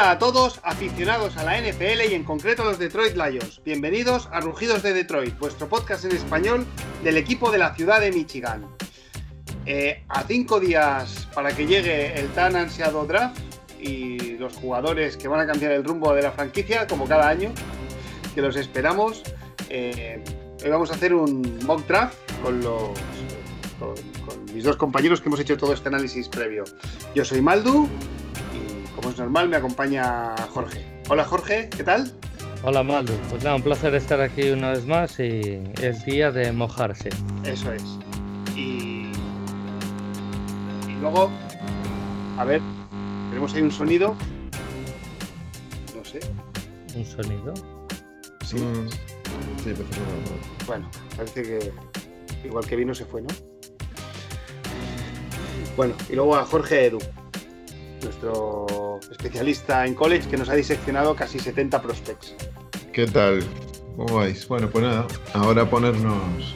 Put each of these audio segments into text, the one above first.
Hola a todos, aficionados a la NFL y en concreto a los Detroit Lions. Bienvenidos a Rugidos de Detroit, vuestro podcast en español del equipo de la ciudad de Michigan. Eh, a cinco días para que llegue el tan ansiado draft y los jugadores que van a cambiar el rumbo de la franquicia, como cada año, que los esperamos. Eh, hoy vamos a hacer un mock draft con los con, con mis dos compañeros que hemos hecho todo este análisis previo. Yo soy Maldu como es normal me acompaña Jorge. Hola Jorge, ¿qué tal? Hola Maldu, pues nada, un placer estar aquí una vez más y es día de mojarse. Eso es. Y, y luego, a ver, tenemos ahí un sonido. No sé. ¿Un sonido? Sí. Mm, sí, pero no, Bueno, parece que igual que vino se fue, ¿no? Bueno, y luego a Jorge Edu, nuestro especialista en college que nos ha diseccionado casi 70 prospects. ¿Qué tal? ¿Cómo vais? Bueno, pues nada, ahora ponernos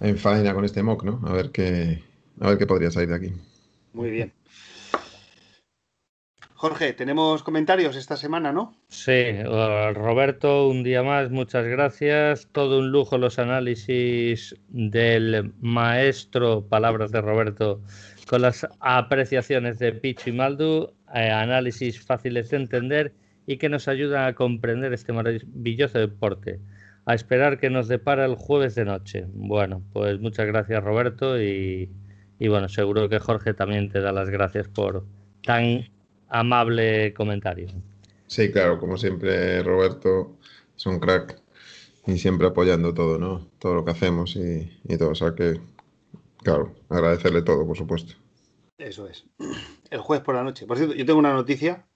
en faena con este mock, ¿no? A ver qué, a ver qué podría salir de aquí. Muy bien. Jorge, tenemos comentarios esta semana, ¿no? Sí, eh, Roberto, un día más, muchas gracias. Todo un lujo los análisis del maestro, palabras de Roberto, con las apreciaciones de Pichu y Maldu, eh, análisis fáciles de entender y que nos ayudan a comprender este maravilloso deporte. A esperar que nos depara el jueves de noche. Bueno, pues muchas gracias Roberto y, y bueno, seguro que Jorge también te da las gracias por tan amable comentario. Sí, claro, como siempre, Roberto es un crack y siempre apoyando todo, ¿no? Todo lo que hacemos y, y todo. O sea que, claro, agradecerle todo, por supuesto. Eso es. El jueves por la noche. Por cierto, yo tengo una noticia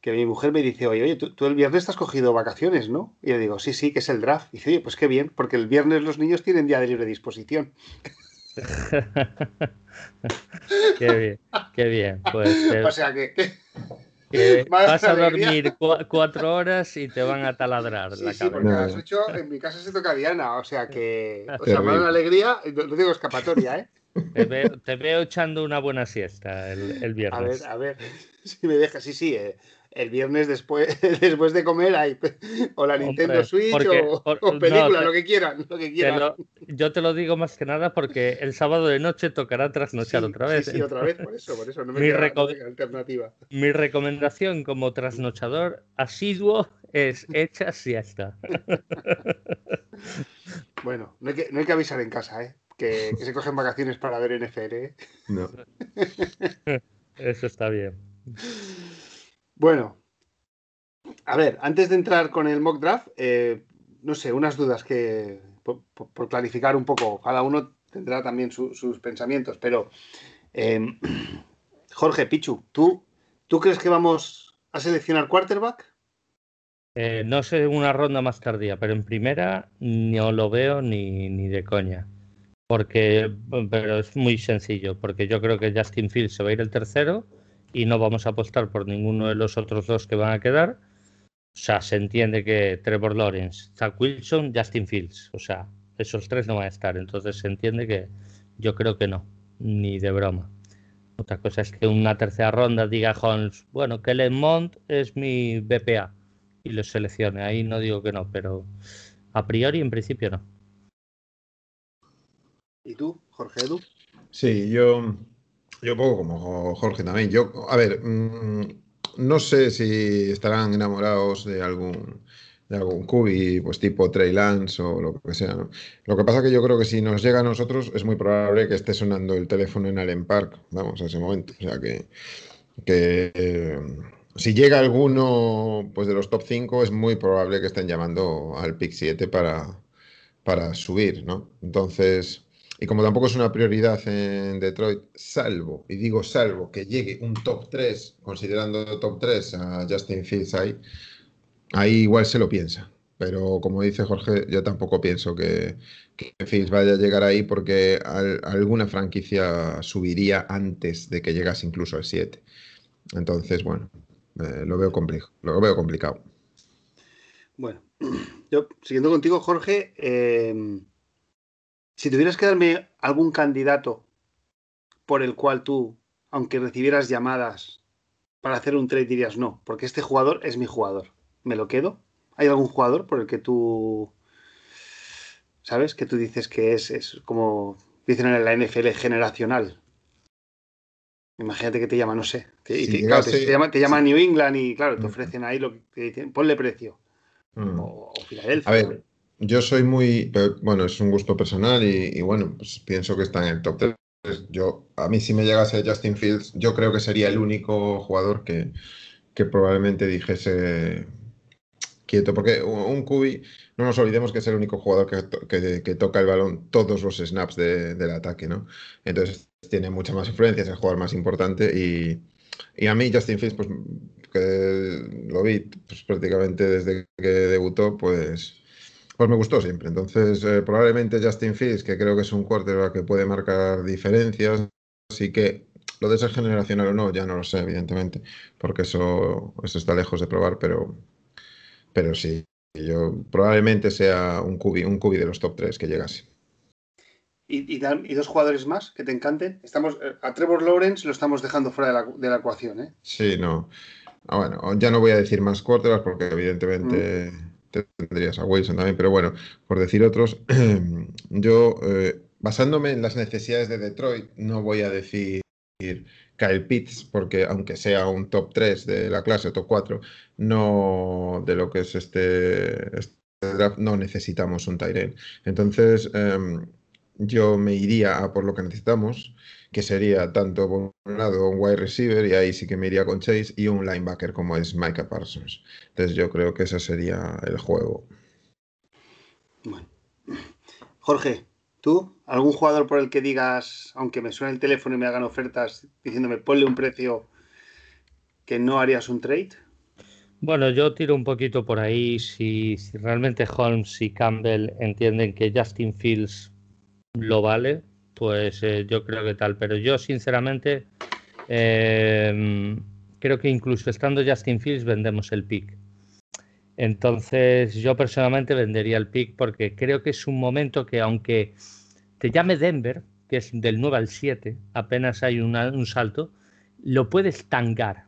que mi mujer me dice, oye, oye, tú, tú el viernes te has cogido vacaciones, ¿no? Y le digo, sí, sí, que es el draft. Y dice, oye, pues qué bien, porque el viernes los niños tienen día de libre disposición. qué bien, qué bien. Pues O sea que, que más vas a dormir cua- cuatro horas y te van a taladrar sí, la sí, porque cabeza. a las 8 en mi casa se toca Diana. O sea que, o sea, para una alegría, no, digo escapatoria, ¿eh? Te veo, te veo echando una buena siesta el, el A viernes. ver, a ver, si me deja, sí, sí, eh, el viernes después, después de comer hay o la Nintendo Hombre, Switch porque- o, por- o película, lo que quieran, lo que Te quieran. lo- yo te lo digo más que nada porque el sábado de noche tocará trasnochar Sí, otra vez. Sí, sí, otra vez, por eso, por eso, no me Mi queda, no reco- me queda alternativa. Mi recomendación como trasnochador asiduo es echa siesta. Bueno, no hay que, no hay que avisar en casa, ¿eh? Que, que se cogen vacaciones para ver NFL, ¿eh? No. Eso está bien. Bueno, a ver, antes de entrar con el mock draft, eh, no sé, unas dudas que, por, clarificar un poco, cada uno tendrá también su- sus pensamientos, pero eh, Jorge, Pichu, ¿tú, ¿tú crees que vamos a seleccionar quarterback? Eh, no sé una ronda más tardía, pero en primera no lo veo ni, ni de coña. Porque, pero es muy sencillo, porque yo creo que Justin Fields se va a ir el tercero y no vamos a apostar por ninguno de los otros dos que van a quedar. O sea, se entiende que Trevor Lawrence, Zach Wilson, Justin Fields. O sea, esos tres no van a estar. Entonces se entiende que yo creo que no, ni de broma. Otra cosa es que una tercera ronda diga Holmes, bueno, Kellen Mond es mi BPA y lo seleccione. Ahí no digo que no, pero a priori en principio no. ¿Y tú, Jorge Edu? Sí, yo, yo poco como Jorge también. Yo, a ver, mm, no sé si estarán enamorados de algún, de algún cubi, pues tipo Trey Lance o lo que sea, ¿no? Lo que pasa que yo creo que si nos llega a nosotros es muy probable que esté sonando el teléfono en Allen Park, vamos, a ese momento. O sea que, que eh, si llega alguno pues de los top 5 es muy probable que estén llamando al pick 7 para, para subir, ¿no? Entonces... Y como tampoco es una prioridad en Detroit, salvo, y digo salvo, que llegue un top 3, considerando top 3 a Justin Fields ahí, ahí igual se lo piensa. Pero como dice Jorge, yo tampoco pienso que, que Fields vaya a llegar ahí porque al- alguna franquicia subiría antes de que llegase incluso al 7. Entonces, bueno, eh, lo veo lo veo complicado. Bueno, yo, siguiendo contigo, Jorge, eh, si tuvieras que darme algún candidato por el cual tú, aunque recibieras llamadas, para hacer un trade dirías no? Porque este jugador es mi jugador. ¿Me lo quedo? ¿Hay algún jugador por el que tú, sabes, que tú dices que es, es como dicen en la NFL generacional? Imagínate que te llama, no sé. Te, Si te- claro, llegase- te, te llama, te llama sí. New England y claro, te ofrecen ahí lo que te dicen, ponle precio. Mm. O, o Filadelfia. A ver, yo soy muy, bueno, es un gusto personal y, y bueno, pues pienso que está en el top 3. Yo, a mí si me llegase Justin Fields, yo creo que sería el único jugador que, que probablemente dijese quieto, porque un QB, no nos olvidemos que es el único jugador que, que- toca el balón todos los snaps de- del ataque, ¿no? Entonces tiene mucha más influencia, es el jugador más importante y, y a mí Justin Fields, pues lo vi pues, prácticamente desde que debutó, pues, pues me gustó siempre. Entonces, eh, probablemente Justin Fields, que creo que es un quarterback que puede marcar diferencias, así que lo de ser generacional o no, ya no lo sé, evidentemente, porque eso, eso está lejos de probar, pero, pero sí, yo probablemente sea un cubi, un cubi de los top 3 que llegase. ¿Y, y dos jugadores más que te encanten. Estamos, eh, a Trevor Lawrence lo estamos dejando fuera de la, de la ecuación, ¿eh? Sí, no. Ah, bueno, ya no voy a decir más quarterbacks porque evidentemente tendrías a Wilson también, pero bueno, por decir otros, yo eh, basándome en las necesidades de Detroit, no voy a decir Kyle Pitts porque aunque sea un top 3 de la clase, top 4, no de lo que es este, este draft, no necesitamos un Tyrell. Entonces, em, yo me iría a por lo que necesitamos, que sería tanto por un lado un wide receiver, y ahí sí que me iría con Chase, y un linebacker como es Micah Parsons. Entonces yo creo que ese sería el juego. Bueno. Jorge, ¿tú? ¿Algún jugador por el que digas, aunque me suene el teléfono y me hagan ofertas diciéndome ponle un precio que no harías un trade? Bueno, yo tiro un poquito por ahí. Si, si realmente Holmes y Campbell entienden que Justin Fields lo vale, pues eh, yo creo que tal. Pero yo, sinceramente, eh, creo que incluso estando Justin Fields vendemos el pick. Entonces, yo personalmente vendería el pick porque creo que es un momento que, aunque te llame Denver, que es del 9 al 7, apenas hay una- un salto, lo puedes tangar.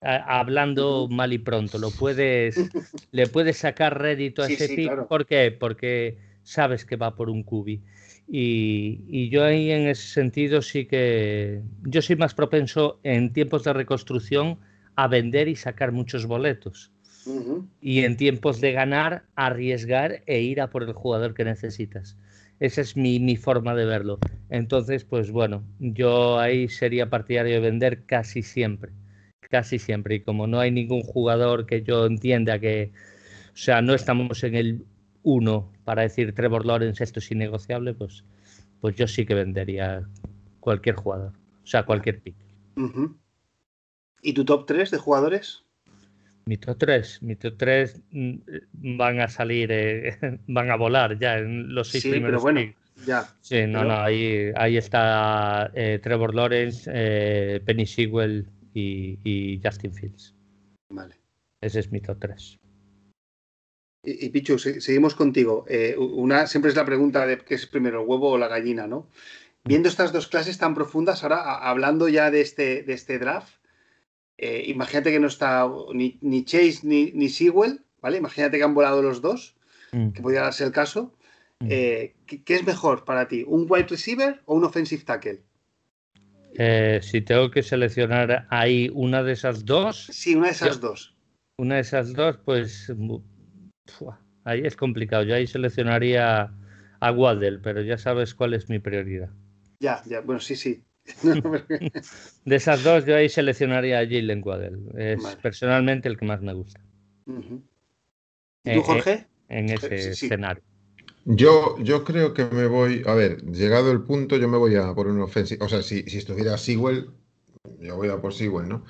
Hablando mal y pronto, lo puedes, le puedes sacar rédito a Sí, ese sí, pick. claro. ¿Por qué? Porque sabes que va por un cubi. Y, y yo ahí en ese sentido sí que yo soy más propenso en tiempos de reconstrucción a vender y sacar muchos boletos. Y en tiempos de ganar, arriesgar e ir a por el jugador que necesitas. Esa es mi, mi forma de verlo. Entonces, pues bueno, yo ahí sería partidario de vender casi siempre. Casi siempre. Y como no hay ningún jugador que yo entienda que, o sea, no estamos en el uno para decir Trevor Lawrence esto es innegociable, pues, pues yo sí que vendería cualquier jugador. O sea, cualquier pick. ¿Y tu top 3 de jugadores? Mi top 3, mi top 3 mm, van a salir, eh, van a volar ya en los seis Sí, pero primeros bueno, picks. ya. Sí, no, pero- no, ahí, ahí está eh, Trevor Lawrence, eh, Penny Sewell y, y Justin Fields. Vale. Ese es mi top 3. Y, y Pichu, se- seguimos contigo. Eh, una siempre es la pregunta de qué es primero, el huevo o la gallina, ¿no? Viendo estas dos clases tan profundas, ahora a- hablando ya de este, de este draft, eh, imagínate que no está ni, ni Chase ni, ni Sewell, ¿vale? Imagínate que han volado los dos, que podría darse el caso. Mm. Eh, ¿qué, qué es mejor para ti? ¿Un wide receiver o un offensive tackle? Eh, si tengo que seleccionar ahí una de esas dos, Sí, una de esas Yo- dos. una de esas dos, pues ahí es complicado. Yo ahí seleccionaría a Waddell, pero ya sabes cuál es mi prioridad. Ya, ya, bueno, sí, sí. De esas dos, yo ahí seleccionaría a Jalen Waddell. Es Vale. personalmente el que más me gusta ¿Y tú, eh, Jorge? en ese sí, sí. escenario. Yo, yo creo que me voy, a ver, llegado el punto, yo me voy a por un offensive, o sea, si, si estuviera Sewell, yo voy a por Sewell, ¿no?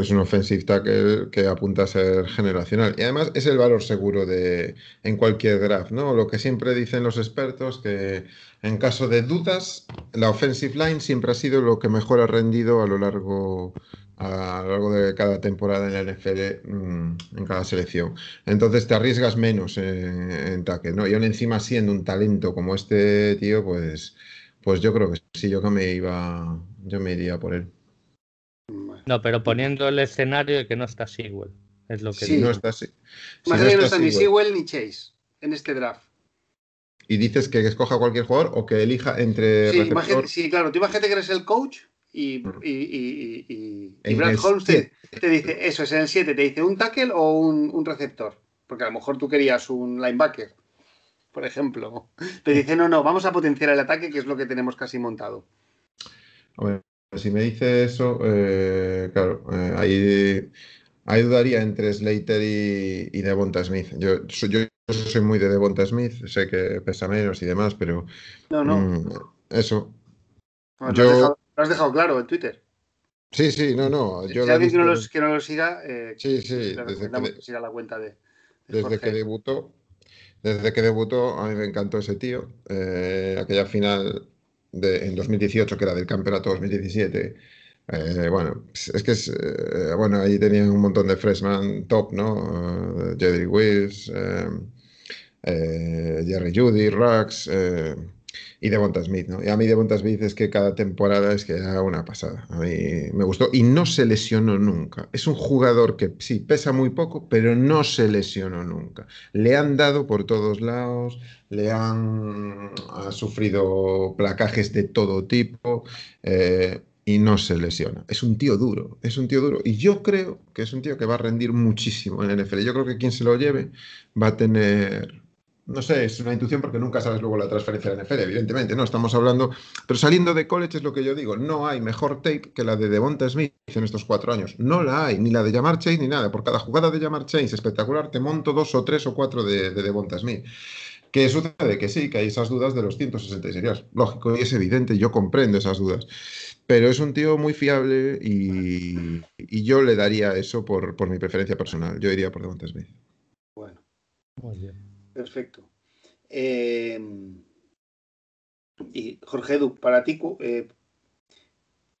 Es un offensive tackle que apunta a ser generacional y además es el valor seguro de en cualquier draft, ¿no? Lo que siempre dicen los expertos que en caso de dudas, la offensive line siempre ha sido lo que mejor ha rendido a lo largo a lo largo de cada temporada en la NFL, mm, en cada selección. Entonces te arriesgas menos en, en tackle, ¿no? Y aún encima siendo un talento como este tío, pues, pues yo creo que sí, yo que me iba, yo me iría por él. No, pero poniendo el escenario de que no está Sewell. Es lo que Sí. No está así. Si Más no allá no está ni Sewell, ni Chase en este draft. Y dices que escoja cualquier jugador o que elija entre Sí, receptor- imagínate- sí, claro, tú imagínate que eres el coach y, Mm. y, y- y- y- y En Brad Holmes te, te dice, eso es en el 7, te dice un tackle o un, un receptor. Porque a lo mejor tú querías un linebacker, por ejemplo. Te dice, no, no, vamos a potenciar el ataque, que es lo que tenemos casi montado. Hombre, si me dice eso, eh, claro, eh, ahí, ahí dudaría entre Slater y, y Devonta Smith. Yo, soy- yo soy muy de Devonta Smith, sé que pesa menos y demás, pero No, no, mm, eso. Bueno, yo- lo, has dejado, lo has dejado claro en Twitter. Sí, sí, no, no. Si Yo he alguien que no, los- que no siga, eh, Sí, sí, le desde que siga la cuenta de, de desde Jorge. que debutó. Desde que debutó, a mí me encantó ese tío. Eh, aquella final en 2018, que era del campeonato 2017. eh, bueno, es que es, eh, bueno, ahí tenían un montón de freshman top, ¿no? Eh, Jedrick Wills, Jerry Judy, eh, y Devonta Smith, ¿no? Y a mí Devonta Smith es que cada temporada es que era una pasada. A mí me gustó y no se lesionó nunca. Es un jugador que sí pesa muy poco, pero no se lesionó nunca. Le han dado por todos lados, le han ha sufrido placajes de todo tipo. eh, y no se lesiona. Es un tío duro, es un tío duro. Y yo creo que es un tío que va a rendir muchísimo en el NFL. Yo creo que quien se lo lleve va a tener, no sé, es una intuición porque nunca sabes luego la transferencia de la NFL, evidentemente, no estamos hablando, pero saliendo de college es lo que yo digo, no hay mejor tape que la de Devonta Smith en estos cuatro años. No la hay, ni la de Jamar Chase ni nada. Por cada jugada de Jamar Chase espectacular te monto dos o tres o cuatro de, de Devonta Smith. ¿Qué sucede? Que sí, que hay esas dudas de los 166 días. Lógico, y es evidente, yo comprendo esas dudas. Pero es un tío muy fiable y, y yo le daría eso por, por mi preferencia personal. Yo iría por Devonta Smith. Bueno, Muy bien. Perfecto. Eh, y Jorge Edu, para ti, eh,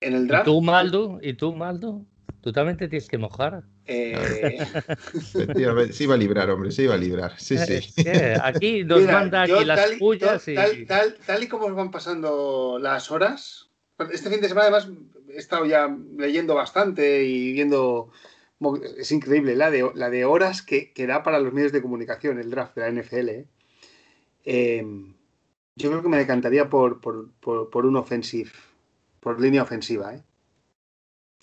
en el ¿Y draft, tú, Maldo? ¿Y tú, Maldo? Tú también te tienes que mojar. eh, se iba a librar, hombre, se iba a librar. Sí, sí. Es que aquí nos mira, manda aquí las tal, y- pullas y... tal, tal, tal y como van pasando las horas, este fin de semana además he estado ya leyendo bastante y viendo, es increíble la de, la de horas que, que da para los medios de comunicación el draft de la NFL. ¿eh? Eh, yo creo que me decantaría por, por, por, por un offensive, por línea ofensiva. ¿eh?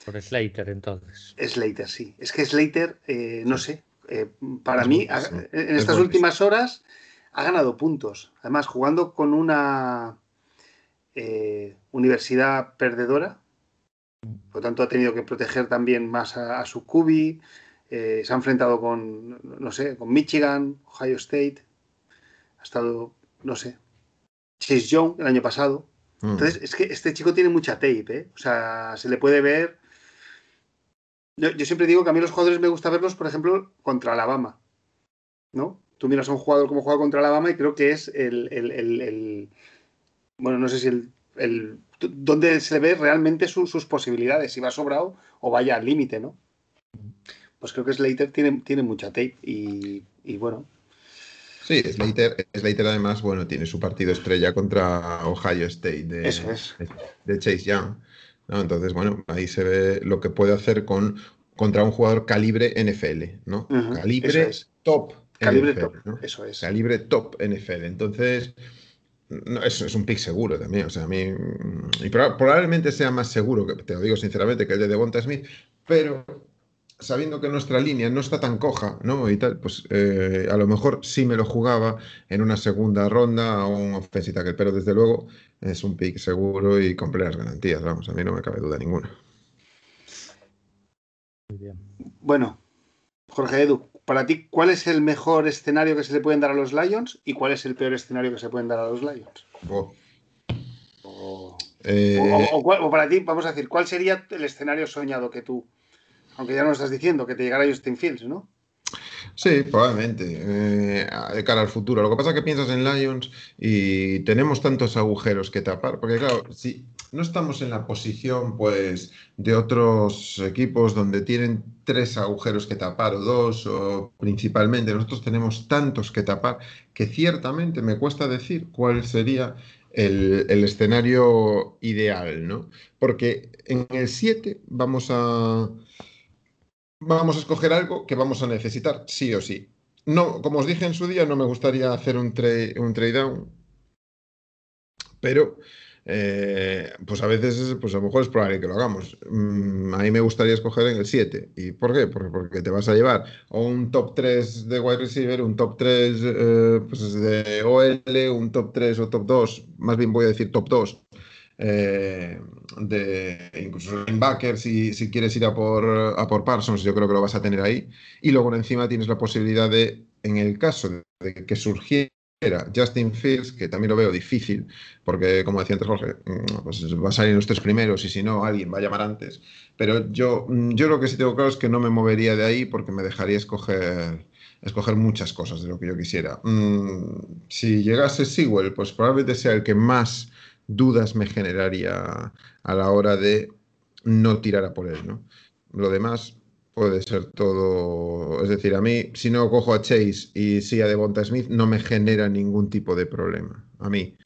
Por Slater, entonces. Slater, sí. Es que Slater, eh, no sé, para Es mí, ha- en Es estas últimas horas ha ganado puntos. Además, jugando con una universidad perdedora, por lo tanto ha tenido que proteger también más a, a su cubi. eh, se ha enfrentado con, no sé, con Michigan, Ohio State. Ha estado, no sé, Chase Young el año pasado. Mm. Entonces, es que este chico tiene mucha tape, ¿eh? O sea, se le puede ver. Yo, yo siempre digo que a mí los jugadores me gusta verlos, por ejemplo, contra Alabama. ¿No? Tú miras a un jugador como juega contra Alabama y creo que es el. el- el- el- bueno, no sé si el. Donde se ve realmente su- sus posibilidades, si va sobrado o vaya al límite, ¿no? Pues creo que Slater tiene, tiene mucha tape y, y bueno, Sí, Slater, Slater además, bueno, tiene su partido estrella contra Ohio State de, Eso es. de, de Chase Young. ¿no? Entonces, bueno, ahí se ve lo que puede hacer con, contra un jugador calibre NFL, ¿no? Calibre es. top. calibre NFL, top. ¿no? Eso es. Calibre top NFL. Entonces, no, eso es un pick seguro también. O sea, a mí. mm, Y proba- probablemente sea más seguro, que te lo digo sinceramente, que el de Devonta Smith, pero sabiendo que nuestra línea no está tan coja, ¿no? Y tal, pues eh, a lo mejor sí me lo jugaba en una segunda ronda o un offensive tackle, pero desde luego es un pick seguro y con plenas garantías, vamos, a mí no me cabe duda ninguna. Muy bien. Bueno, Jorge Edu, para ti, ¿cuál es el mejor escenario que se le pueden dar a los Lions y cuál es el peor escenario que se pueden dar a los Lions? Oh, O, eh, o- o cuál- o para ti, vamos a decir, ¿cuál sería el escenario soñado que tú, aunque ya no estás diciendo, que te llegara Justin Fields, ¿no? Sí, probablemente, eh, de cara al futuro. Lo que pasa es que piensas en Lions y tenemos tantos agujeros que tapar, porque claro, si no estamos en la posición pues de otros equipos donde tienen tres agujeros que tapar o dos, o principalmente nosotros tenemos tantos que tapar que ciertamente me cuesta decir cuál sería el, escenario ideal, ¿no? Porque en el 7 vamos a, vamos a escoger algo que vamos a necesitar, sí o sí. No, como os dije en su día, no me gustaría hacer un, un trade down, pero eh, pues a veces, pues a lo mejor es probable que lo hagamos. Mm, a mí me gustaría escoger en el 7. ¿Y por qué? Porque, te vas a llevar un top 3 de wide receiver, un top 3 eh, pues de OL, un top 3 o top 2, más bien voy a decir top 2. Eh, de incluso linebacker si, si quieres ir a por, a por Parsons, yo creo que lo vas a tener ahí. Y luego encima tienes la posibilidad de, en el caso de que surgiera Justin Fields, que también lo veo difícil, porque como decía antes Jorge, mm, pues va a salir los tres primeros y si no, alguien va a llamar antes. Pero yo, mm, yo lo que sí tengo claro es que no me movería de ahí porque me dejaría escoger, escoger muchas cosas de lo que yo quisiera. Mm, si llegase Sewell, pues probablemente sea el que más dudas me generaría a la hora de no tirar a por él, ¿no? Lo demás, puede ser todo. Es decir, a mí, si no cojo a Chase y sí a Devonta Smith, no me genera ningún tipo de problema. A mí.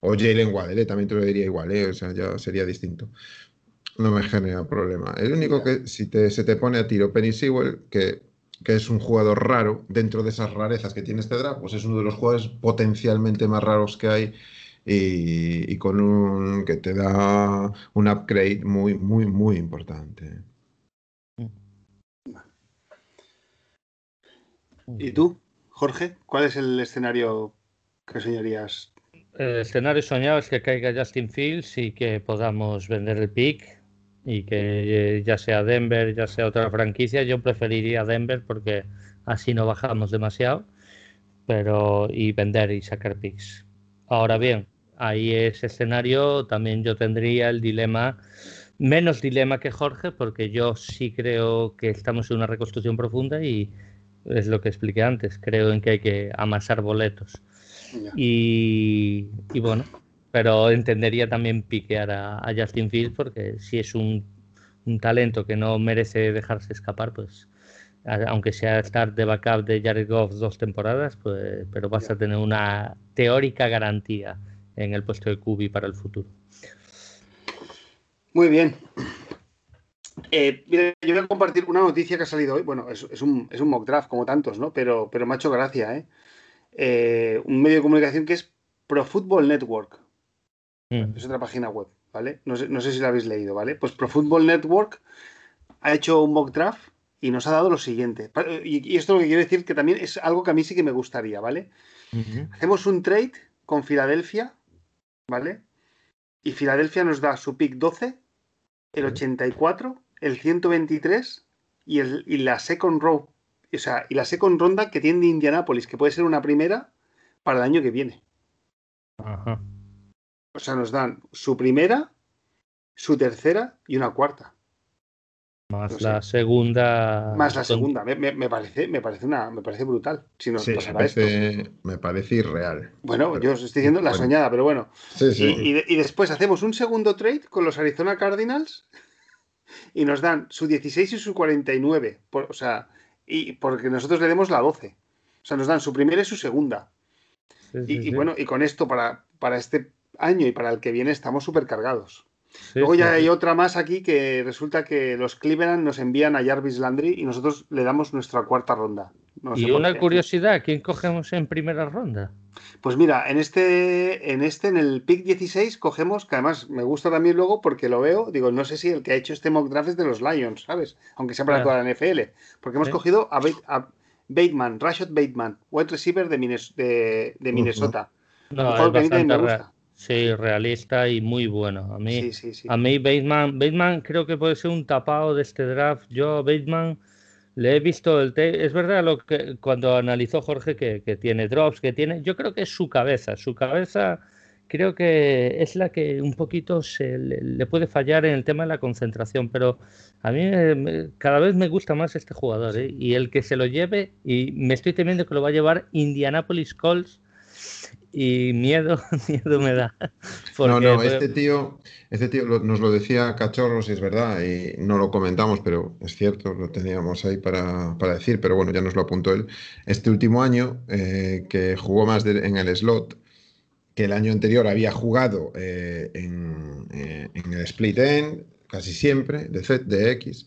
O Jalen Waddell, ¿eh? también te lo diría igual, ¿eh? o sea, ya sería distinto. No me genera problema. El único que si te, se te pone a tiro Penny Sewell, que, que es un jugador raro, dentro de esas rarezas que tiene este draft, pues es uno de los jugadores potencialmente más raros que hay y, y con un que te da un upgrade muy, muy, muy importante. ¿Y tú, Jorge? ¿Cuál es el escenario que soñarías? El escenario soñado es que caiga Justin Fields y que podamos vender el pick y que eh, ya sea Denver, ya sea otra franquicia. Yo preferiría Denver porque así no bajamos demasiado, pero y vender y sacar picks. Ahora bien, ahí ese escenario también yo tendría el dilema menos dilema que Jorge, porque yo sí creo que estamos en una reconstrucción profunda y es lo que expliqué antes. Creo en que hay que amasar boletos. Y, bueno, pero entendería también piquear a, Justin Fields porque si es un, talento que no merece dejarse escapar, pues aunque sea estar de backup de Jared Goff dos temporadas, pues, pero vas a tener una teórica garantía en el puesto de Kubi para el futuro. Muy bien. Eh, mira, yo voy a compartir una noticia que ha salido hoy. Bueno, es, un, mock draft como tantos, ¿no? Pero, pero me ha hecho gracia, ¿eh? ¿eh? un medio de comunicación que es Pro Football Network. Mm. Es otra página web, ¿vale? No sé, si la habéis leído, ¿vale? Pues Pro Football Network ha hecho un mock draft y nos ha dado lo siguiente. Y, esto lo que quiero decir que también es algo que a mí sí que me gustaría, ¿vale? Hacemos un trade con Filadelfia, ¿vale? Y Filadelfia nos da su pick 12, el 84 el 123 y, el, y la second row, o sea, y la second ronda que tiene Indianapolis, que puede ser una primera para el año que viene. Ajá. O sea, nos dan su primera, su tercera y una cuarta. Más la segunda. Más la segunda. Me, parece, me parece una, me parece brutal. Si nos sí, me parece, me parece irreal. Bueno, yo os estoy diciendo la soñada, pero bueno. Sí, sí. Y, y, después hacemos un segundo trade con los Arizona Cardinals y nos dan su 16 y su 49. o sea, y porque nosotros le demos la 12. O sea, nos dan su primera y su segunda. y, bueno, y con esto para, para este año y para el que viene estamos súper cargados. Luego ya hay otra más aquí que resulta que los Cleveland nos envían a Jarvis Landry y nosotros le damos nuestra cuarta ronda. Y una curiosidad, ¿quién cogemos en primera ronda? Pues mira, en este, en este, en el pick 16, cogemos, que además me gusta también luego porque lo veo, digo, no sé si el que ha hecho este mock draft es de los Lions, ¿sabes? Aunque sea para toda la NFL. Porque hemos cogido a, Bateman, Rashad Bateman, wide receiver de, de, Minnesota. No, me gusta. Sí, realista y muy bueno. A mí, a mí Bateman, Bateman creo que puede ser un tapado de este draft. Yo Bateman le he visto el es verdad lo que cuando analizó Jorge que, tiene drops, que tiene, yo creo que es su cabeza, su cabeza creo que es la que un poquito se le, puede fallar en el tema de la concentración, pero a mí cada vez me gusta más este jugador ¿eh? y el que se lo lleve y me estoy temiendo que lo va a llevar Indianapolis Colts y miedo, miedo me da. no, no, este tío, este tío nos lo decía Cachorros y es verdad, y no lo comentamos, pero es cierto, lo teníamos ahí para, decir, pero bueno, ya nos lo apuntó él. Este último año, eh, que jugó más en el slot, que el año anterior había jugado eh, en, eh, en, el split end casi siempre, de Z, de X,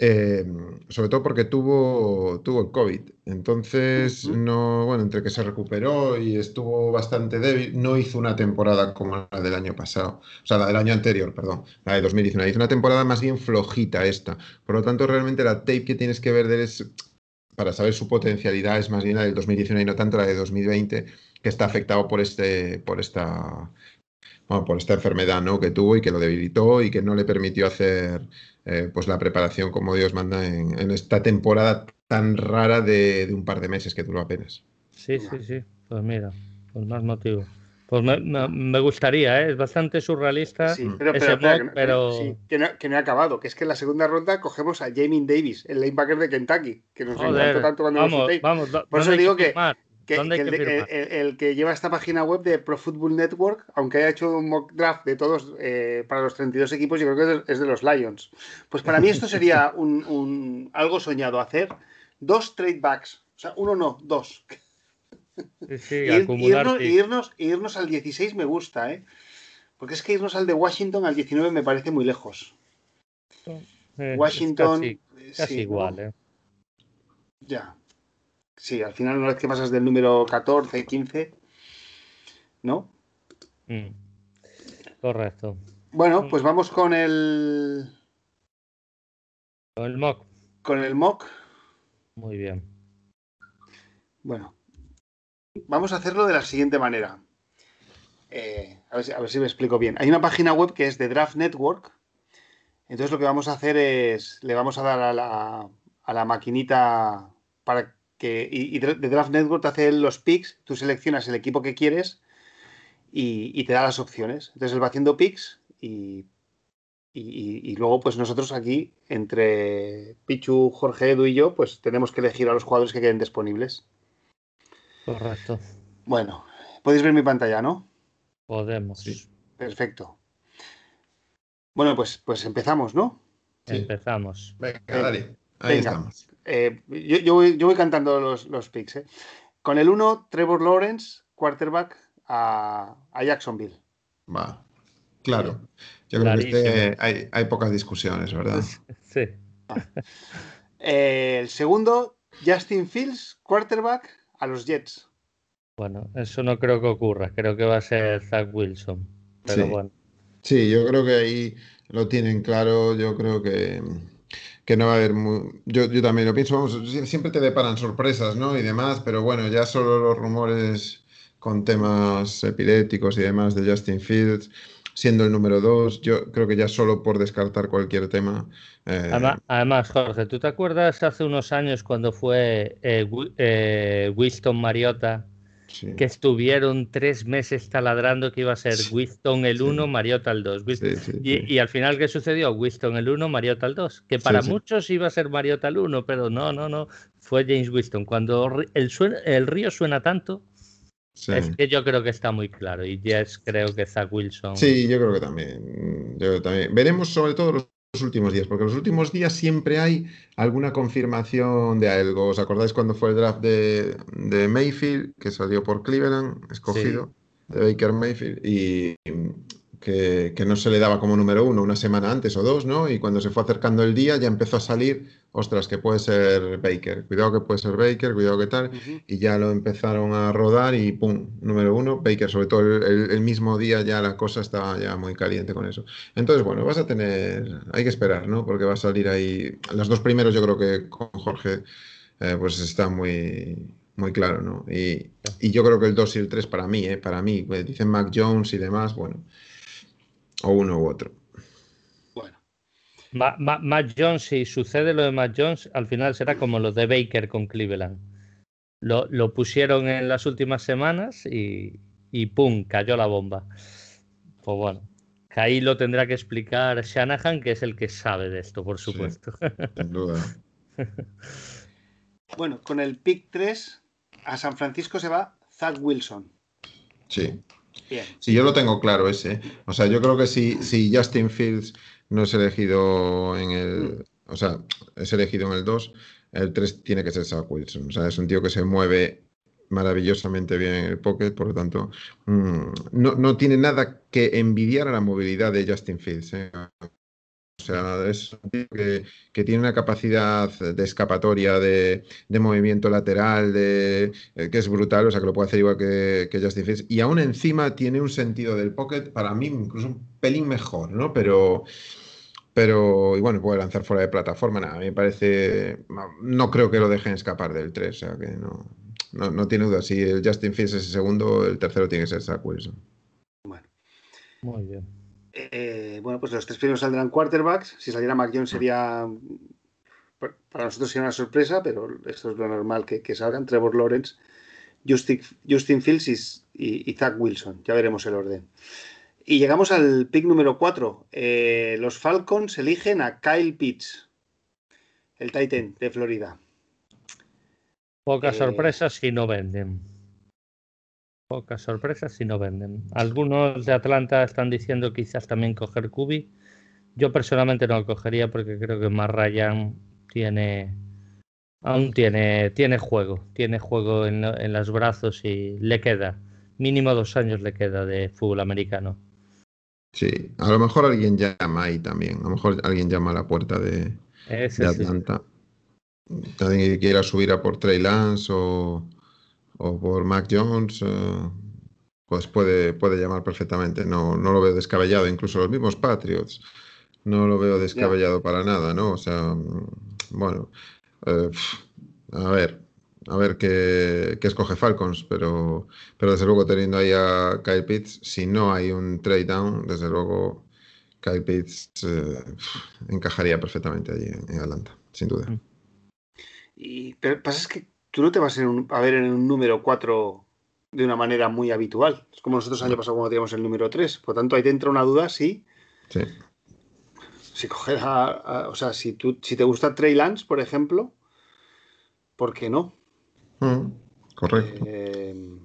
eh, sobre todo porque tuvo, tuvo el COVID. Entonces, no, bueno, entre que se recuperó y estuvo bastante débil, no hizo una temporada como la del año pasado, o sea, la del año anterior, perdón, la de 2019. Hizo una temporada más bien flojita esta. Por lo tanto, realmente la tape que tienes que ver de es, para saber su potencialidad es más bien la del 2019 y no tanto la de 2020, que está afectado por, este, por esta bueno, por esta enfermedad ¿no? que tuvo y que lo debilitó y que no le permitió hacer eh, pues la preparación como Dios manda en, esta temporada tan rara de, un par de meses que duró apenas. Sí, sí, sí. Pues mira, pues más motivo. Pues me, gustaría, ¿eh? es bastante surrealista. Sí, pero, pero, que, no, que, no, ha acabado, que es que en la segunda ronda cogemos a Jamie Davis, el linebacker de Kentucky, que nos encantó tanto cuando vamos, vamos, Por eso digo que, el, que lleva esta página web de Pro Football Network, aunque haya hecho un mock draft de todos eh, para los 32 equipos, yo creo que es de los Lions. Pues para mí esto sería un, algo soñado, hacer dos trade backs. O sea, uno no, dos. Sí, irnos, irnos, irnos, al 16 me gusta, ¿eh? Porque es que irnos al de Washington al 19 me parece muy lejos. Eh, Washington. Casi, igual, ¿eh? Ya. Sí, al final una vez que pasas del número 14, 15, ¿no? Mm. Correcto. Bueno, mm. pues vamos con el... Con el mock. Con el mock. Muy bien. Bueno, vamos a hacerlo de la siguiente manera. Eh, a, ver si, a, ver si, me explico bien. Hay una página web que es de Draft Network. Entonces lo que vamos a hacer es, le vamos a dar a la, a la maquinita para que, y, de Draft Network te hace los picks, tú seleccionas el equipo que quieres y, te da las opciones. Entonces él va haciendo picks y, y, luego pues nosotros aquí, entre Pichu, Jorge, Edu y yo, pues tenemos que elegir a los jugadores que queden disponibles. Correcto. Bueno, podéis ver mi pantalla, ¿no? Podemos. Sí. Perfecto. Bueno, pues, pues empezamos, ¿no? Empezamos. Venga, dale. Ahí estamos. Eh, yo, voy, cantando los, los picks. ¿eh? Con el 1, Trevor Lawrence, quarterback a, Jacksonville. Va, claro. Yo creo que este hay, pocas discusiones, ¿verdad? Sí. Eh, el segundo, Justin Fields, quarterback a los Jets. Bueno, eso no creo que ocurra. Creo que va a ser Zach Wilson. Pero sí. bueno. Sí, yo creo que ahí lo tienen claro. Yo creo que que no va a haber yo, yo, también lo pienso, siempre te deparan sorpresas, ¿no? Y demás, pero bueno, ya solo los rumores con temas epilépticos y demás de Justin Fields, siendo el número dos, yo creo que ya solo por descartar cualquier tema. Eh, además, Jorge, ¿tú te acuerdas hace unos años cuando fue eh, eh, Winston Mariota? Que estuvieron tres meses taladrando que iba a ser Winston el 1, Mariota el 2. y, al final, ¿qué sucedió? Winston el 1, Mariota el 2. Que para muchos iba a ser Mariota el 1, pero no, no, no. Fue James Winston. Cuando el, el río suena tanto, es que yo creo que está muy claro. Y Jess creo que Zach Wilson. Sí, yo creo que también. Yo también. Veremos sobre todo los últimos días, porque los últimos días siempre hay alguna confirmación de algo. ¿Os acordáis cuando fue el draft de, Mayfield, que salió por Cleveland, escogido, de Baker Mayfield, y que, no se le daba como número uno una semana antes o dos, ¿no? Y cuando se fue acercando el día ya empezó a salir, ostras, que puede ser Baker, cuidado que puede ser Baker, cuidado que tal, y ya lo empezaron a rodar y ¡pum! Número uno, Baker, sobre todo el, mismo día ya la cosa estaba ya muy caliente con eso. Entonces, bueno, vas a tener, hay que esperar, ¿no? Porque va a salir ahí, los dos primeros yo creo que con Jorge, eh, pues está muy, muy claro, ¿no? Y, yo creo que el 2 y el 3 para mí, ¿eh? Para mí, pues dicen Mac Jones y demás, bueno. O uno u otro. Bueno. Matt Jones, si sucede lo de Matt Jones, al final será como lo de Baker con Cleveland. Lo, pusieron en las últimas semanas y, y ¡pum! cayó la bomba. Pues bueno, que ahí lo tendrá que explicar Shanahan, que es el que sabe de esto, por supuesto. sin duda. bueno, con el pick 3 a San Francisco se va Zach Wilson. Sí. Sí, yo lo tengo claro ese. O sea, yo creo que si, si Justin Fields no es elegido en el. O sea, es elegido en el 2, el 3 tiene que ser Zach Wilson. O sea, es un tío que se mueve maravillosamente bien en el pocket, por lo tanto, mm, no, no, tiene nada que envidiar a la movilidad de Justin Fields. ¿eh? O sea, es un tío que, que, tiene una capacidad de escapatoria, de, de movimiento lateral, de, eh, que es brutal, o sea, que lo puede hacer igual que, que, Justin Fields. Y aún encima tiene un sentido del pocket, para mí, incluso un pelín mejor, ¿no? Pero, pero y bueno, puede lanzar fuera de plataforma. Nada, a mí me parece. No creo que lo dejen escapar del 3, o sea, que no, no, no tiene duda. Si el Justin Fields es el segundo, el tercero tiene que ser Zach Wilson. Bueno. Muy bien. Eh, bueno, pues los tres primeros saldrán quarterbacks. Si saliera Mac Jones sería. Para nosotros sería una sorpresa, pero esto es lo normal que, que salgan. Trevor Lawrence, Justin, Justin Fields y, y, Zach Wilson. Ya veremos el orden. Y llegamos al pick número 4. Eh, los Falcons eligen a Kyle Pitts, el Titan de Florida. Pocas eh... sorpresas si no venden. Pocas sorpresas si no venden. Algunos de Atlanta están diciendo quizás también coger Kubi. Yo personalmente no lo cogería porque creo que más Ryan tiene aún tiene, tiene juego, tiene juego en, en los brazos y le queda. Mínimo dos años le queda de fútbol americano. Sí, a lo mejor alguien llama ahí también. A lo mejor alguien llama a la puerta de, Atlanta. Sí. Alguien que quiera subir a por Trey Lance o, o por Mac Jones, uh, pues puede, puede llamar perfectamente. No, no lo veo descabellado. Incluso los mismos Patriots. No lo veo descabellado yeah. para nada, ¿no? O sea, bueno. Uh, a ver, a ver qué, qué, escoge Falcons, pero, pero desde luego teniendo ahí a Kyle Pitts, si no hay un trade down, desde luego Kyle Pitts eh, encajaría perfectamente allí en, en, Atlanta, sin duda. Y pero pasa es que tú no te vas un, a ver en un número 4 de una manera muy habitual. Es como nosotros el año pasado cuando teníamos el número 3. Por tanto, ahí te entra una duda si. Sí. Si coger a, a, O sea, si, tú, si te gusta Trey Lance, por ejemplo, ¿por qué no? Mm, correcto. Eh...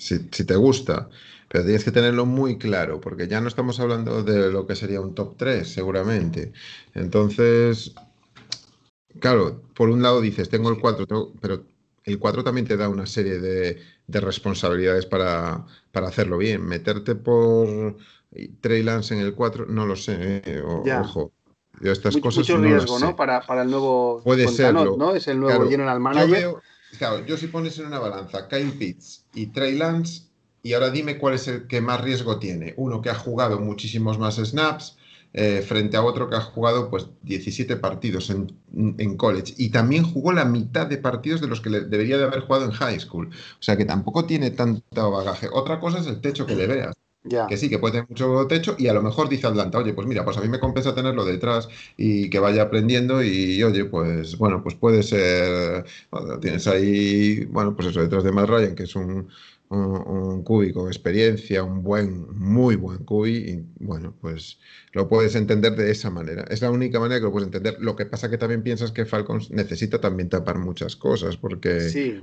Si, si, te gusta, pero tienes que tenerlo muy claro, porque ya no estamos hablando de lo que sería un top 3, seguramente. Entonces, claro, por un lado dices, tengo el 4, tengo, pero el 4 también te da una serie de, de responsabilidades para, para, hacerlo bien. Meterte por Trey Lance en el 4, no lo sé, eh, o, ojo. Yo estas mucho, cosas mucho no riesgo. ¿no? Para, para, el nuevo Puede Fontanot, serlo. ¿no? Es el nuevo Claro, general manager. Yo veo, claro, yo si pones en una balanza Kyle Pitts y Trey Lance, y ahora dime cuál es el que más riesgo tiene. Uno que ha jugado muchísimos más snaps, eh, frente a otro que ha jugado pues 17 partidos en, en, college y también jugó la mitad de partidos de los que le, debería de haber jugado en high school. O sea que tampoco tiene tanto bagaje. Otra cosa es el techo que le veas. Que sí, que puede tener mucho techo y a lo mejor dice Atlanta, oye, pues mira, pues a mí me compensa tenerlo detrás y que vaya aprendiendo y oye, pues bueno, pues puede ser, bueno, tienes ahí, bueno, pues eso, detrás de Matt Ryan, que es un, un, un cubi con experiencia, un buen, muy buen cubi, y bueno, pues lo puedes entender de esa manera. Es la única manera que lo puedes entender. Lo que pasa que también piensas que Falcons necesita también tapar muchas cosas, porque, sí.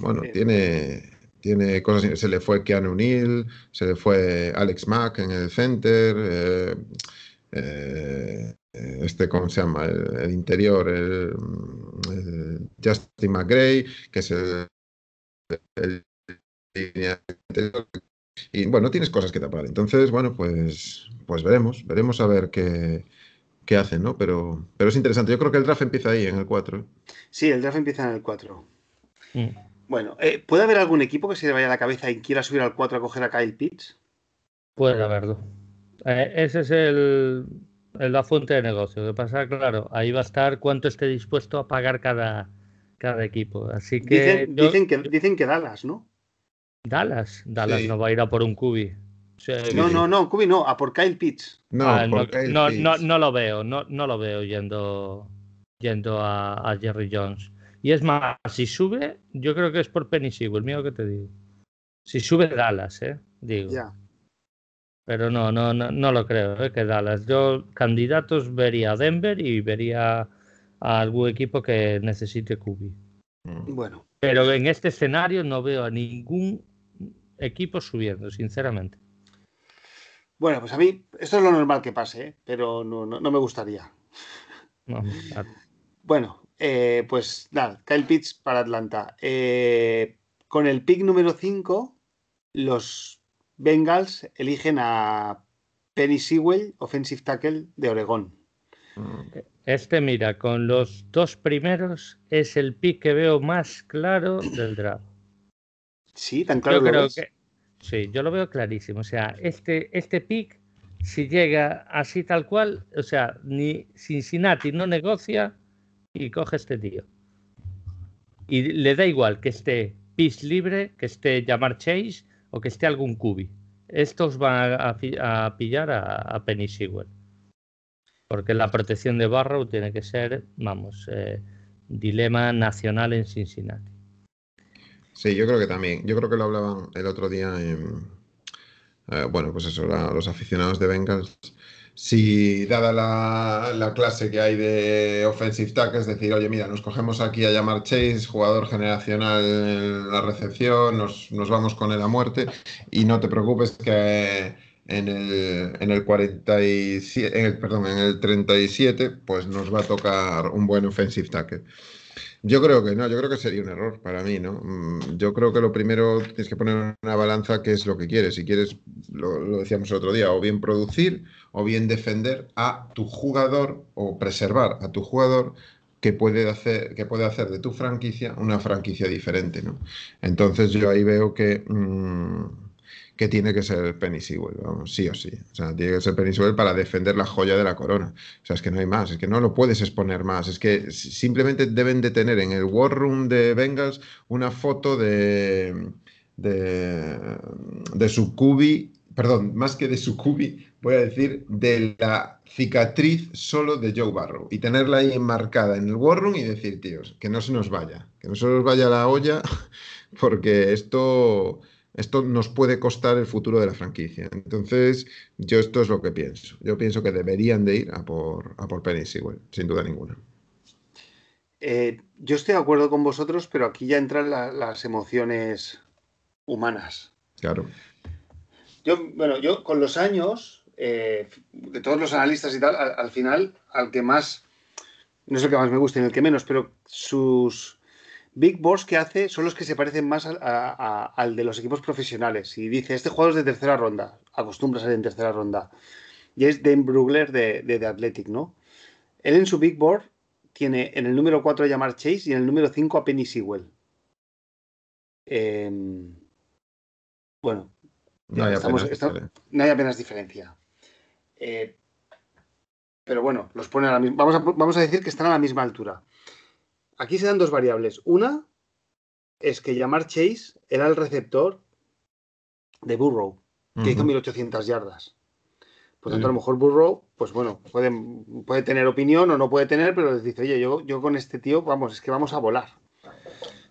bueno, sí. tiene tiene cosas, se le fue Keanu Neal, se le fue Alex Mack en el center, eh, eh, este, ¿cómo se llama? El, el interior, el, el, Justin McGray, que es el, el, y bueno, tienes cosas que tapar. Entonces, bueno, pues, pues veremos, veremos a ver qué, qué hacen, ¿no? Pero, pero es interesante. Yo creo que el draft empieza ahí, en el 4. Sí, el draft empieza en el 4. Mm. Bueno, eh, ¿puede haber algún equipo que se le vaya a la cabeza y quiera subir al 4 a coger a Kyle Pitts? Puede haberlo. Eh, ese es el, el, la fuente de negocio. Lo que pasa, claro, ahí va a estar cuánto esté dispuesto a pagar cada, cada equipo. Así que dicen, yo, dicen, que dicen que Dallas, ¿no? Dallas, Dallas sí. no va a ir a por un cubi. No, no, no, Cubi no, a por Kyle Pitts. No, ah, no, Kyle no, Pitts. no, no, lo veo, no, no lo veo yendo, yendo a, a Jerry Jones. Y es más, si sube, yo creo que es por Penny Sewell, mira que te digo. Si sube Dallas, ¿eh? Digo. Ya. Pero no, no, no, no lo creo, ¿eh? que Dallas. Yo candidatos vería a Denver y vería a algún equipo que necesite Cubi. Bueno. Pero en este escenario no veo a ningún equipo subiendo, sinceramente. Bueno, pues a mí esto es lo normal que pase, ¿eh? pero no, no, no, me gustaría. No, claro. Bueno, eh, pues nada, Kyle Pitts para Atlanta. Eh, con el pick número 5, los Bengals eligen a Penny Sewell, offensive tackle de Oregón. Este, mira, con los dos primeros es el pick que veo más claro del draft. Sí, tan claro. Yo creo que, sí, yo lo veo clarísimo. O sea, este, este pick, si llega así tal cual, o sea, ni Cincinnati no negocia y coge este tío. Y le da igual que esté Peace libre, que esté llamar Chase o que esté algún cubi. Estos van a, pillar a, Penny Sewell. Porque la protección de Barrow tiene que ser, vamos, eh, dilema nacional en Cincinnati. Sí, yo creo que también. Yo creo que lo hablaban el otro día en. Eh, bueno, pues eso, los aficionados de Bengals. Si, dada la, clase que hay de offensive tackle, es decir, oye, mira, nos cogemos aquí a llamar Chase, jugador generacional en la recepción, nos, vamos con él a muerte, y no te preocupes que en el, en el 47, en el, perdón, en el 37, pues nos va a tocar un buen offensive tackle. Yo creo que no, yo creo que sería un error para mí, ¿no? Mm, yo creo que lo primero tienes que poner una balanza qué es lo que quieres. Si quieres, lo, decíamos el otro día, o bien producir o bien defender a tu jugador o preservar a tu jugador que puede hacer, que puede hacer de tu franquicia una franquicia diferente, ¿no? Entonces yo ahí veo que... Mm, que tiene que ser Penny Sewell, vamos, sí o sí. O sea, tiene que ser Penny Sewell para defender la joya de la corona. O sea, es que no hay más, es que no lo puedes exponer más. Es que simplemente deben de tener en el War Room de Bengals una foto de, de, de su cubi, perdón, más que de su cubi, voy a decir de la cicatriz solo de Joe Barrow y tenerla ahí enmarcada en el War Room y decir, tíos, que no se nos vaya, que no se nos vaya la olla, porque esto esto nos puede costar el futuro de la franquicia. Entonces, yo esto es lo que pienso. Yo pienso que deberían de ir a por, a por Penny sin duda ninguna. Eh, yo estoy de acuerdo con vosotros, pero aquí ya entran las emociones humanas. Claro. Yo, bueno, yo con los años, eh, de todos los analistas y tal, al, final, al que más, no es el que más me gusta ni el que menos, pero sus, Big Boss que hace son los que se parecen más al de los equipos profesionales. Y dice, este jugador es de tercera ronda, acostumbra a ser en tercera ronda. Y es Dan Brugler de, de, Athletic, ¿no? Él en su Big Board tiene en el número 4 a llamar Chase y en el número 5 a Penny Sewell. Em, bueno, no hay, apenas diferencia. Eh, pero bueno, los pone a la misma. Vamos a, vamos a decir que están a la misma altura. Aquí se dan dos variables. Una es que llamar Chase era el receptor de Burrow, que hizo 1800 yardas. Por tanto, a lo mejor Burrow, pues bueno, puede, puede, tener opinión o no puede tener, pero les dice, oye, yo, yo con este tío, vamos, es que vamos a volar.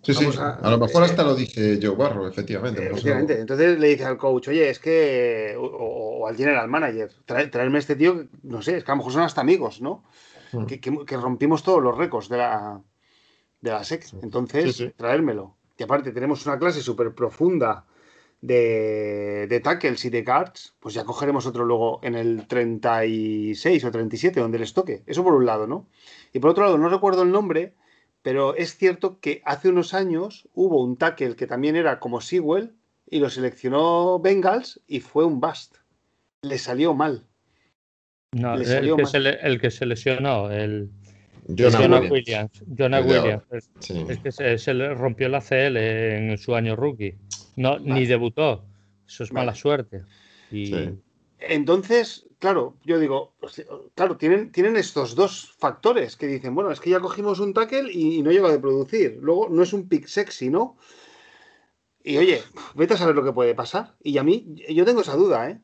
Sí, sí, a, lo mejor hasta lo dice Joe Barrow, efectivamente. efectivamente. Entonces le dice al coach, oye, es que, o, al general manager, traerme este tío, no sé, es que a lo mejor son hasta amigos, ¿no? que rompimos todos los récords de la, de la SEC. Entonces, traérmelo. Y aparte, tenemos una clase súper profunda de, de, tackles y de guards, pues ya cogeremos otro luego en el 36 o 37, donde les toque. Eso por un lado, ¿no? Y por otro lado, no recuerdo el nombre, pero es cierto que hace unos años hubo un tackle que también era como Sewell y lo seleccionó Bengals y fue un bust. Le salió mal. No, el, que Se el que se lesionó, el, Jonah, Williams. Jonah Williams. Es, que se, le rompió la CL en su año rookie. No, ni debutó. Eso es mala suerte. Entonces, claro, yo digo, claro, tienen, tienen estos dos factores que dicen, bueno, es que ya cogimos un tackle y, no llega a producir. Luego, no es un pick sexy, ¿no? Y oye, vete a saber lo que puede pasar. Y a mí, yo tengo esa duda, ¿eh?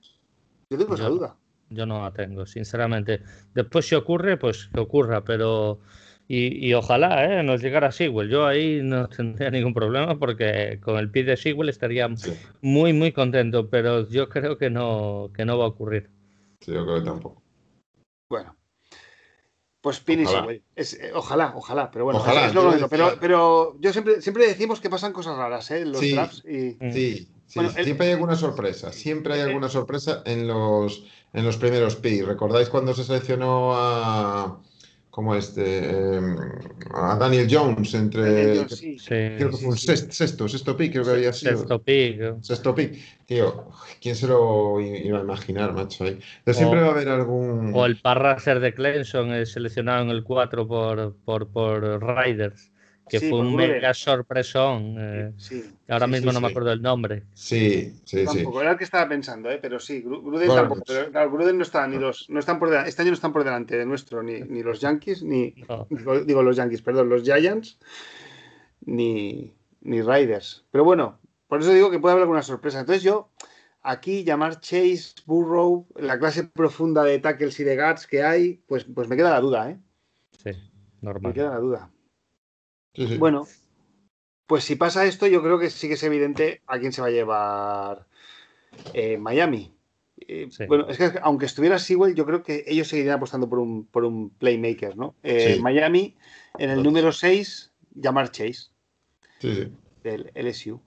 Yo tengo esa duda. Yo no la tengo, sinceramente. Después si ocurre, pues que ocurra, pero... Y, ojalá ¿eh? nos llegara Sigwell. Yo ahí no tendría ningún problema porque con el pie de Sigwell estaría muy, muy contento, pero yo creo que no, que no va a ocurrir. Sí, yo creo que tampoco. Bueno. Pues Pini Sigwell. Eh, ojalá, ojalá, pero bueno, ojalá, es lo pero, pero yo siempre, siempre decimos que pasan cosas raras, ¿eh? Los drafts y... Sí, siempre hay alguna sorpresa, siempre hay alguna sorpresa en los, en los primeros picks. ¿Recordáis cuando se seleccionó a, como este, eh, a Daniel Jones entre. Daniel Jones, sí. Sí, Creo que sí, fue un sí. sexto, sexto, sexto pick, creo que había sido. sexto pick. Sexto pick. Tío, ¿quién se lo iba a imaginar, macho? Ahí? Pero siempre O- va a haber algún. O el Parraser de Clemson, eh, seleccionado en el 4 por, por, por Riders, que Sí, fue por un Gruden. mega sorpresón. eh, Sí, ahora sí, mismo sí, no me acuerdo el nombre. Sí, sí, sí. Tampoco, era el que estaba pensando, ¿eh? pero sí, Gru- Gruden tampoco. Pero, claro, Gruden no está ni los, no están por delante, este año no están por delante de nuestro, ni, ni los Yankees, ni No. digo, digo los Yankees, perdón, los Giants, ni, ni Riders. Pero bueno, por eso digo que puede haber alguna sorpresa. Entonces yo, aquí llamar Chase, Burrow, la clase profunda de tackles y de guards que hay, pues, pues me queda la duda, ¿eh? Sí, Me normal. queda la duda. Sí, sí. Bueno, pues si pasa esto, yo creo que sí que es evidente a quién se va a llevar eh, Miami. Eh, Sí. Bueno, es que aunque estuviera Sewell, yo creo que ellos seguirían apostando por un, por un playmaker, ¿no? Eh. Miami, en el número 6, llamar Chase, del LSU.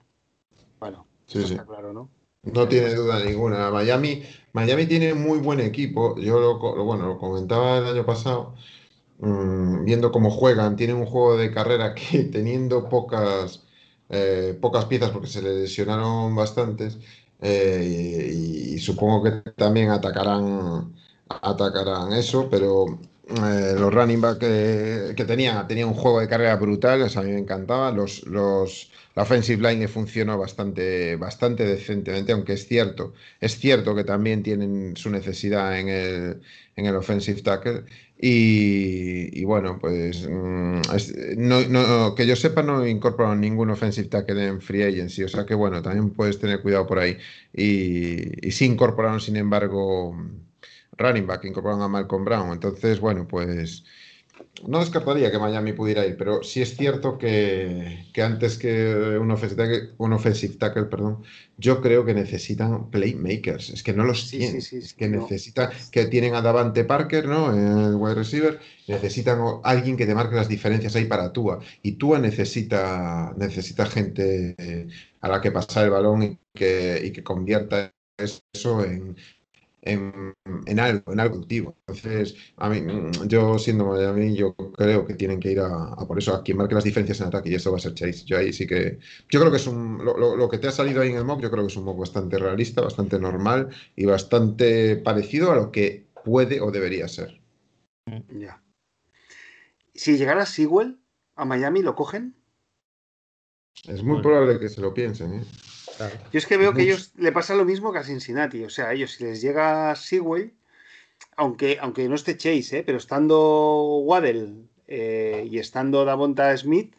Bueno, eso está claro, ¿no? No tiene duda ninguna. Miami, Miami tiene muy buen equipo. Yo lo, lo- bueno, lo comentaba el año pasado, mm, viendo cómo juegan. Tienen un juego de carrera que teniendo pocas, eh, pocas piezas, porque se le lesionaron bastantes, eh, y, y supongo que también atacarán, atacarán eso, pero eh, los running back que, que tenían, tenían un juego de carrera brutal, o sea, a mí me encantaba. Los, los, la offensive line funcionó bastante, bastante decentemente, aunque es cierto, es cierto que también tienen su necesidad en el, en el offensive tackle. Y, y bueno, pues mm, es- no, no- que yo sepa, no incorporaron ningún offensive tackle en free agency, o sea que bueno, también puedes tener cuidado por ahí. Y, y sí incorporaron, sin embargo, running back, incorporaron a Malcolm Brown. Entonces, bueno, pues no descartaría que Miami pudiera ir, pero sí es cierto que, que antes que un offensive tackle, un offensive tackle, perdón, yo creo que necesitan playmakers. Es que no los Sí, tienen. sí, sí, es que no. necesitan, que tienen a Davante Parker, ¿no? El wide receiver. Necesitan alguien que te marque las diferencias ahí para Tua. Y Tua necesita, necesita gente eh, a la que pasar el balón y que, y que convierta eso en, en, en algo, en algo productivo. Entonces, a mí, yo siendo Miami, yo creo que tienen que ir a, a por eso, a quien marque las diferencias en ataque, y eso va a ser Chase. Yo ahí sí que, yo creo que es un, lo, lo- lo que te ha salido ahí en el mock, yo creo que es un mock bastante realista, bastante normal y bastante parecido a lo que puede o debería ser. Ya. Si llegara Sewell a Miami, ¿lo cogen? Es muy Bueno. probable que se lo piensen, ¿eh? Claro. Yo es que veo que Mucho. ellos le pasa lo mismo que a Cincinnati. O sea, a ellos si les llega Sewell, aunque, aunque no esté Chase, ¿eh? pero estando Waddell eh, y estando Davonta Smith,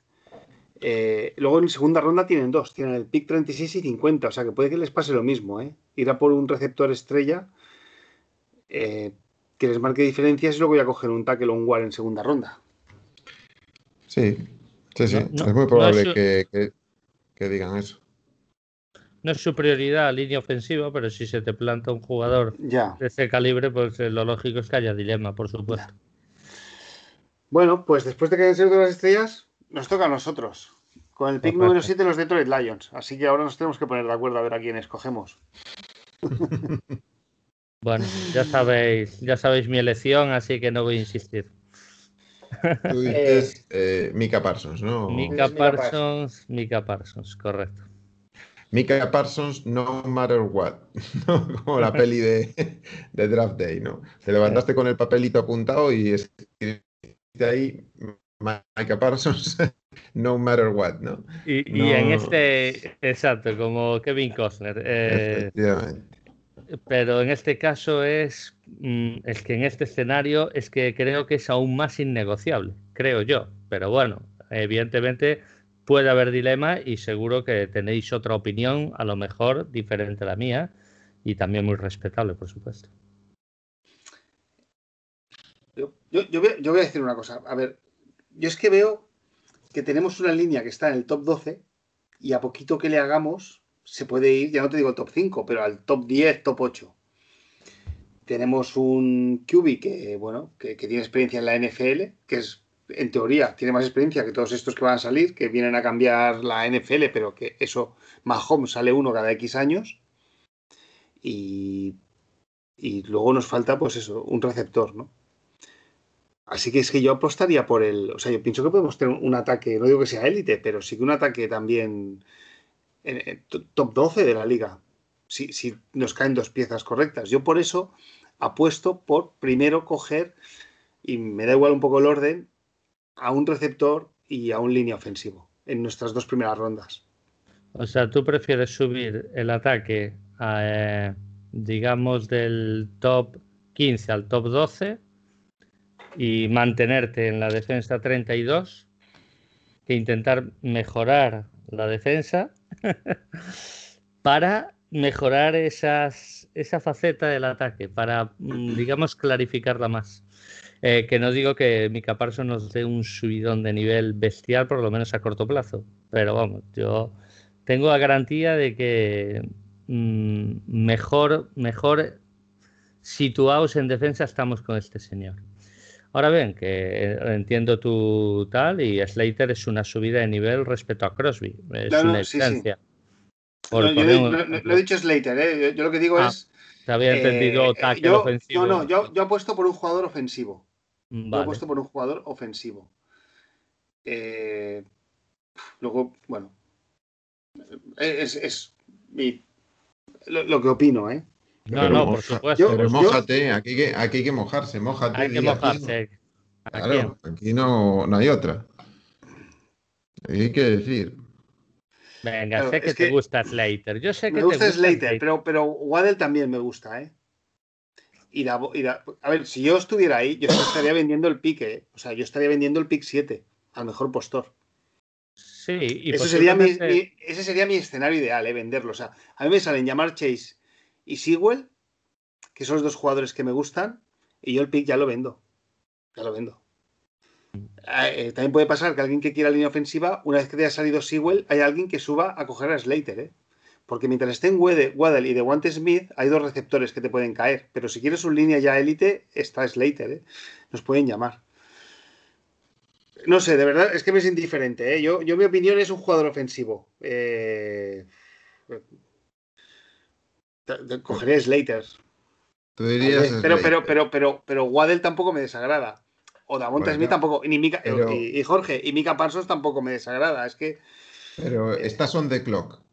eh, luego en segunda ronda tienen dos, tienen el pick 36 y 50. O sea que puede que les pase lo mismo, ¿eh? Ir a por un receptor estrella eh, que les marque diferencias y luego voy a coger un tackle o un guard en segunda ronda. Sí, sí, sí. No, no, es muy no probable que- que digan eso. No es su prioridad línea ofensiva, pero si se te planta un jugador Ya. de ese calibre, pues eh, lo lógico es que haya dilema, por supuesto. Bueno, pues después de que hayan sido todas las estrellas, nos toca a nosotros. Con el pick Correcto. número 7, los Detroit Lions. Así que ahora nos tenemos que poner de acuerdo a ver a quién escogemos. Bueno, ya sabéis, ya sabéis mi elección, así que no voy a insistir. Tú dices eh, Mika Parsons, ¿no? Mika Mika Parsons, Mika Parsons, correcto. Mika Parsons, no matter what. ¿no? Como la peli de, de Draft Day, ¿no? Te levantaste con el papelito apuntado y escribiste ahí Mika Parsons, no matter what, ¿no? Y, en este, exacto, como Kevin Costner. eh, Efectivamente. pero en este caso es, mm, es que en este escenario es que creo que es aún más innegociable, creo yo. Pero bueno, evidentemente puede haber dilema y seguro que tenéis otra opinión, a lo mejor diferente a la mía y también muy respetable, por supuesto. Yo, voy a decir una cosa. A ver, yo es que veo que tenemos una línea que está en el top 12 y a poquito que le hagamos se puede ir, ya no te digo top 5, pero al top 10, top 8. Tenemos un QB que, bueno, que, que tiene experiencia en la NFL, que es, en teoría, tiene más experiencia que todos estos que van a salir, que vienen a cambiar la NFL, pero que eso, Mahomes sale uno cada X años. Y, y luego nos falta, pues eso, un receptor, ¿no? Así que es que yo apostaría por el. O sea, yo pienso que podemos tener un ataque, no digo que sea élite, pero sí que un ataque también en, top 12 de la liga. Si, si nos caen dos piezas correctas. Yo por eso apuesto por primero coger, y me da igual un poco el orden, a un receptor y a un línea ofensivo en nuestras dos primeras rondas. O sea, tú prefieres subir el ataque, a, eh, digamos, del top 15 al top 12 y mantenerte en la defensa 32 que intentar mejorar la defensa para mejorar esas, esa faceta del ataque, para, mm, digamos, clarificarla más. Eh, que no digo que Mika Parsons nos dé un subidón de nivel bestial, por lo menos a corto plazo, pero vamos, yo tengo la garantía de que mm, mejor, mejor situados en defensa estamos con este señor. Ahora bien, que eh, entiendo tu tal y Slater es una subida de nivel respecto a Crosby. Es una distancia. No, he dicho Slater, ¿eh? yo, lo que digo ah, es. Te había entendido eh ofensivo. No, no, yo, yo apuesto por un jugador ofensivo. Yo apuesto por un jugador ofensivo. Eh, luego, bueno. Es, es mi, lo, que opino, ¿eh? No, no, por supuesto. pero mojate, aquí, que, aquí hay que mojarse, mojate. Hay que mojarse. Claro, aquí no, no hay otra. Hay que decir. Venga, sé que, te gusta Slater. Yo sé que me gusta, Slater, pero, pero Waddell también me gusta, ¿eh? Y a ver, si yo estuviera ahí, yo estaría vendiendo el pick, ¿eh? O sea, yo estaría vendiendo el pick 7 al mejor postor. Sí, y Eso sería mi, ese sería mi escenario ideal, ¿eh? Venderlo. O sea, a mí me salen llamar Chase y Sewell, que son los dos jugadores que me gustan, y yo el pick ya lo vendo. Ya lo vendo. Ah, eh, también puede pasar que alguien que quiera línea ofensiva, una vez que haya salido Sewell, hay alguien que suba a coger a Slater, ¿eh? Porque mientras estén Waddell y de Wante Smith, hay dos receptores que te pueden caer. Pero si quieres un línea ya élite, está Slater, ¿eh? Nos pueden llamar. No sé, de verdad, es que me es indiferente, ¿eh? Yo, yo mi opinión es un jugador ofensivo. Eh... Cogeré Slater. pero, pero, pero, pero, pero Waddell tampoco me desagrada. O Davonta Smith tampoco. y, Jorge, y Mika Parsons tampoco me desagrada. Es que. Pero eh, estás on the clock.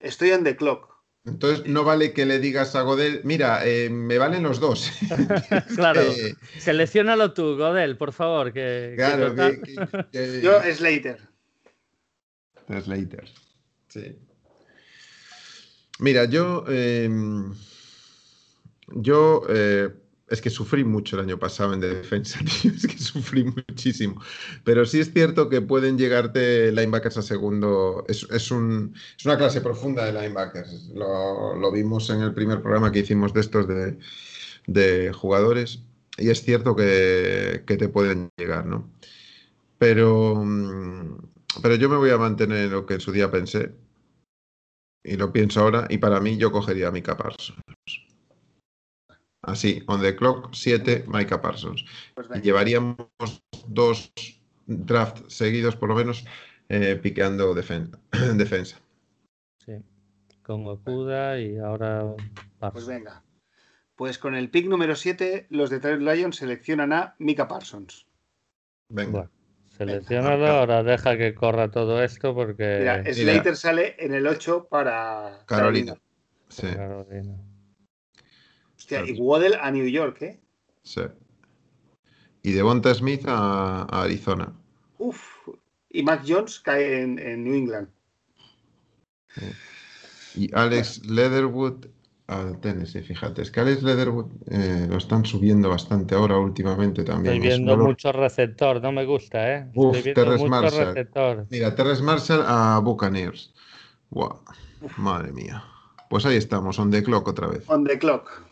Estoy on the clock. Entonces no vale que le digas a Godel, mira, eh, me valen los dos. claro. Seleccionalo tú, Godel, por favor. Que, claro, Yo, Slater. Slater. Sí. Mira, yo. Em, yo. Eh, es que sufrí mucho el año pasado en defensa, tío. Es que sufrí muchísimo. Pero sí es cierto que pueden llegarte linebackers a segundo. Es, una clase profunda de linebackers. Lo, vimos en el primer programa que hicimos de estos de, jugadores. Y es cierto que, te pueden llegar, ¿no? Pero, pero yo me voy a mantener en lo que en su día pensé. Y lo pienso ahora. Y para mí, yo cogería a Mika Parsons. Así, on the clock, 7, Micah Parsons. Pues y llevaríamos dos drafts seguidos, por lo menos, eh, piqueando defensa. Sí, con Okuda y ahora Parsons. Pues venga. Pues con el pick número 7, los Detroit Lions seleccionan a Mika Parsons. Venga. seleccionalo, ahora deja que corra todo esto porque. Mira, Slater sale en el 8 para Carolina. Sí. Carolina y Waddell a New York, ¿eh? Sí. Y Devonta Smith a, Arizona. Uf. Y Mac Jones cae en, New England. Y Alex Leatherwood a Tennessee, fíjate. Es que Alex Leatherwood eh, lo están subiendo bastante ahora últimamente también. Estoy viendo mucho receptor, no me gusta, ¿eh? Uf, Terrence Marshall. Mira, Terrence Marshall a Buccaneers. Wow. Madre mía. Pues ahí estamos, on the clock otra vez. On the clock.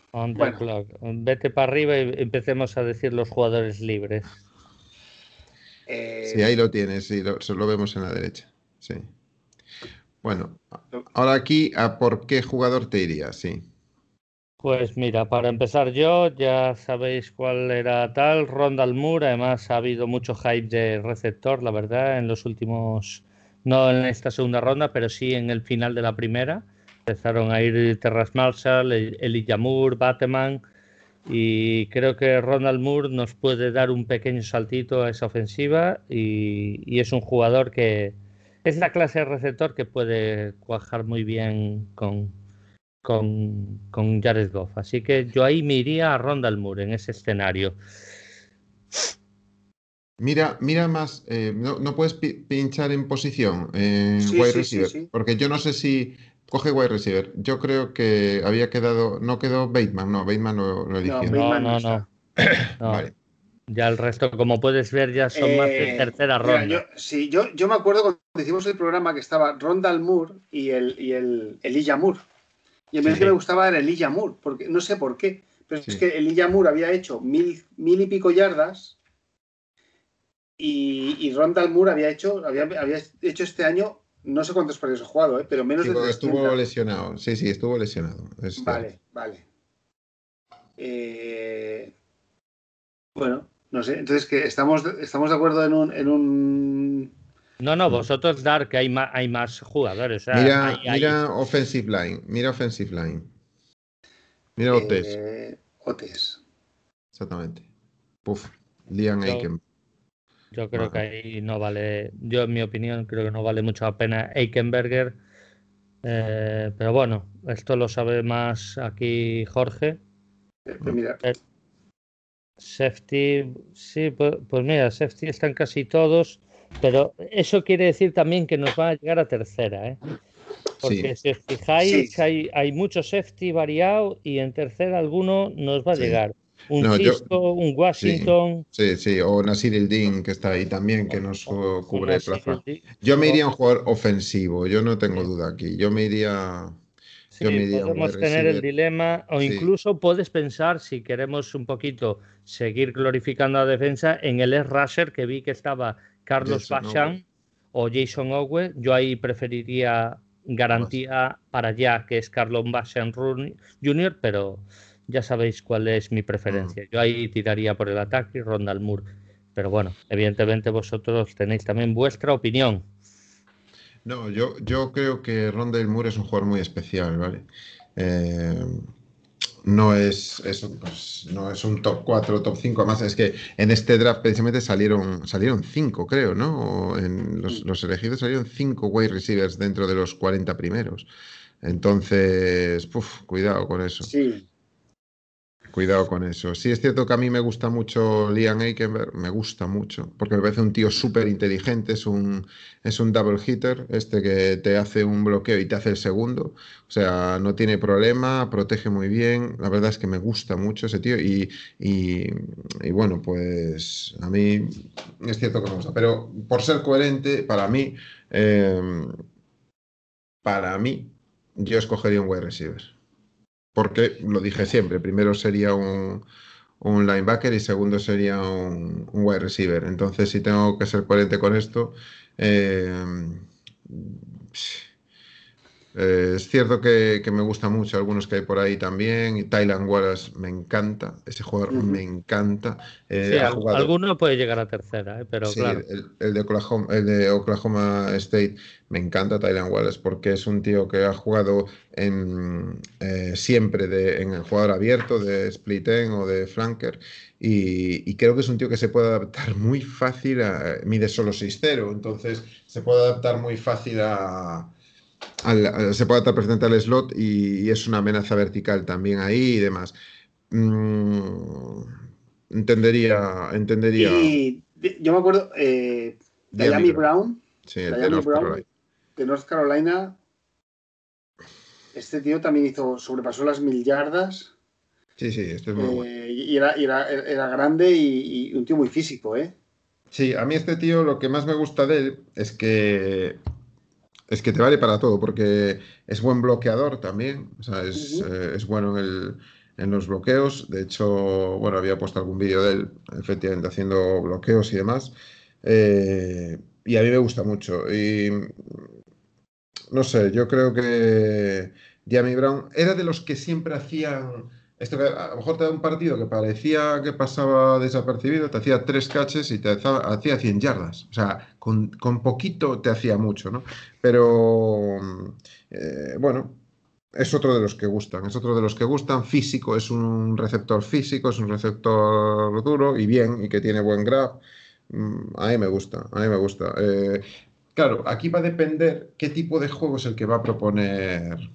Vete para arriba y empecemos a decir los jugadores libres. Sí, ahí lo tienes, sí, lo, lo vemos en la derecha. Sí. Bueno, ahora aquí, ¿a por qué jugador te irías? Sí. Pues mira, para empezar yo, ya sabéis cuál era tal, Rondal Moore, además ha habido mucho hype de receptor, la verdad, en los últimos, no en esta segunda ronda, pero sí en el final de la primera. Empezaron a ir Terras Marshall, Elijah Moore, Bateman Y creo que Ronald Moore nos puede dar un pequeño saltito a esa ofensiva y, es un jugador que es la clase de receptor que puede cuajar muy bien con, con, con Jared Goff. Así que yo ahí me iría a Ronald Moore en ese escenario. Mira, mira más, eh, no, puedes pinchar en posición en wide receiver, porque yo no sé si coge wide receiver. Yo creo que había quedado, no quedó Bateman, no, Bateman no lo eligió. No, no, no. Vale. Ya el resto, como puedes ver, ya son más de eh, tercera ronda. yo, sí, yo, yo me acuerdo cuando hicimos el programa que estaba Rondal Moore y el, y el Elijah Moore. Y a mí que me gustaba era Elijah Moore, porque no sé por qué, pero es que Elijah Moore había hecho mil, mil y pico yardas y, y Rondal Moore había hecho, había, había, hecho este año, no sé cuántos partidos ha jugado, ¿eh? pero menos de Estuvo lesionado, sí, sí, estuvo lesionado. vale, vale. Eh, bueno, no sé, entonces que estamos, estamos de acuerdo en un, en un... No, no, vosotros dar que hay más, hay más jugadores. mira, mira offensive line, mira offensive line. Mira Otes. Eh, Otes. Exactamente. Puf, Liam Aiken. Yo creo que ahí no vale, yo en mi opinión creo que no vale mucho la pena Eikenberger. Eh, pero bueno, esto lo sabe más aquí Jorge. Pues mira. Eh, safety, sí, pues, pues, mira, safety están casi todos, pero eso quiere decir también que nos va a llegar a tercera, ¿eh? Porque si os fijáis, hay, hay mucho safety variado y en tercera alguno nos va a llegar un un Washington. Sí, sí, o Nasir El que está ahí también, que nos cubre plaza. Yo me iría a un jugador ofensivo, yo no tengo duda aquí. Yo me iría. Sí, podemos tener el dilema, o incluso puedes pensar, si queremos un poquito seguir glorificando la defensa, en el S-Rusher que vi que estaba Carlos Bachan o Jason Owe. Yo ahí preferiría garantía para allá, que es Carlos Bachan Jr., pero ya sabéis cuál es mi preferencia. Mm. Yo ahí tiraría por el ataque y Ronald Moore. Pero bueno, evidentemente vosotros tenéis también vuestra opinión. No, yo, yo creo que Rondell Moore es un jugador muy especial, ¿vale? Eh, no es, pues, no es un top 4, top 5. Además, es que en este draft precisamente salieron, salieron 5, creo, ¿no? en los, los, elegidos salieron 5 wide receivers dentro de los 40 primeros. Entonces, puf, cuidado con eso. Sí, Cuidado con eso. Sí, es cierto que a mí me gusta mucho Liam Eikenberg, me gusta mucho, porque me parece un tío súper inteligente, es un, es un double hitter, este que te hace un bloqueo y te hace el segundo. O sea, no tiene problema, protege muy bien. La verdad es que me gusta mucho ese tío y, y, bueno, pues a mí es cierto que me gusta. Pero por ser coherente, para mí, em, para mí, yo escogería un wide receiver porque lo dije siempre, primero sería un, linebacker y segundo sería un, wide receiver. Entonces, si tengo que ser coherente con esto, eh, eh, es cierto que, me gusta mucho algunos que hay por ahí también. Y Thailand Wallace me encanta. Ese jugador me encanta. Eh, alguno puede llegar a tercera, eh, pero claro. El, de Oklahoma, el de Oklahoma State me encanta Thailand Wallace porque es un tío que ha jugado en, siempre de, en el jugador abierto, de split end o de flanker. Y, creo que es un tío que se puede adaptar muy fácil a. Mide solo 6-0, entonces se puede adaptar muy fácil a se puede estar presente al slot y, es una amenaza vertical también ahí y demás. Mm, entendería, entendería. Y yo me acuerdo eh, de Brown, de, North Carolina. Este tío también hizo, sobrepasó las mil yardas. Sí, sí, este es muy bueno. Eh, y era, era, grande y, y, un tío muy físico, ¿eh? Sí, a mí este tío lo que más me gusta de él es que es que te vale para todo, porque es buen bloqueador también, o sea, es, eh, bueno en, los bloqueos. De hecho, bueno, había puesto algún vídeo de él, efectivamente, haciendo bloqueos y demás. Eh, y a mí me gusta mucho. Y no sé, yo creo que Jamie Brown era de los que siempre hacían esto que a lo mejor te da un partido que parecía que pasaba desapercibido, te hacía tres caches y te hacía 100 yardas. O sea, con, poquito te hacía mucho, ¿no? Pero, eh, bueno, es otro de los que gustan, es otro de los que gustan. Físico, es un receptor físico, es un receptor duro y bien, y que tiene buen grab. Mm, a mí me gusta, a mí me gusta. Eh, claro, aquí va a depender qué tipo de juego es el que va a proponer,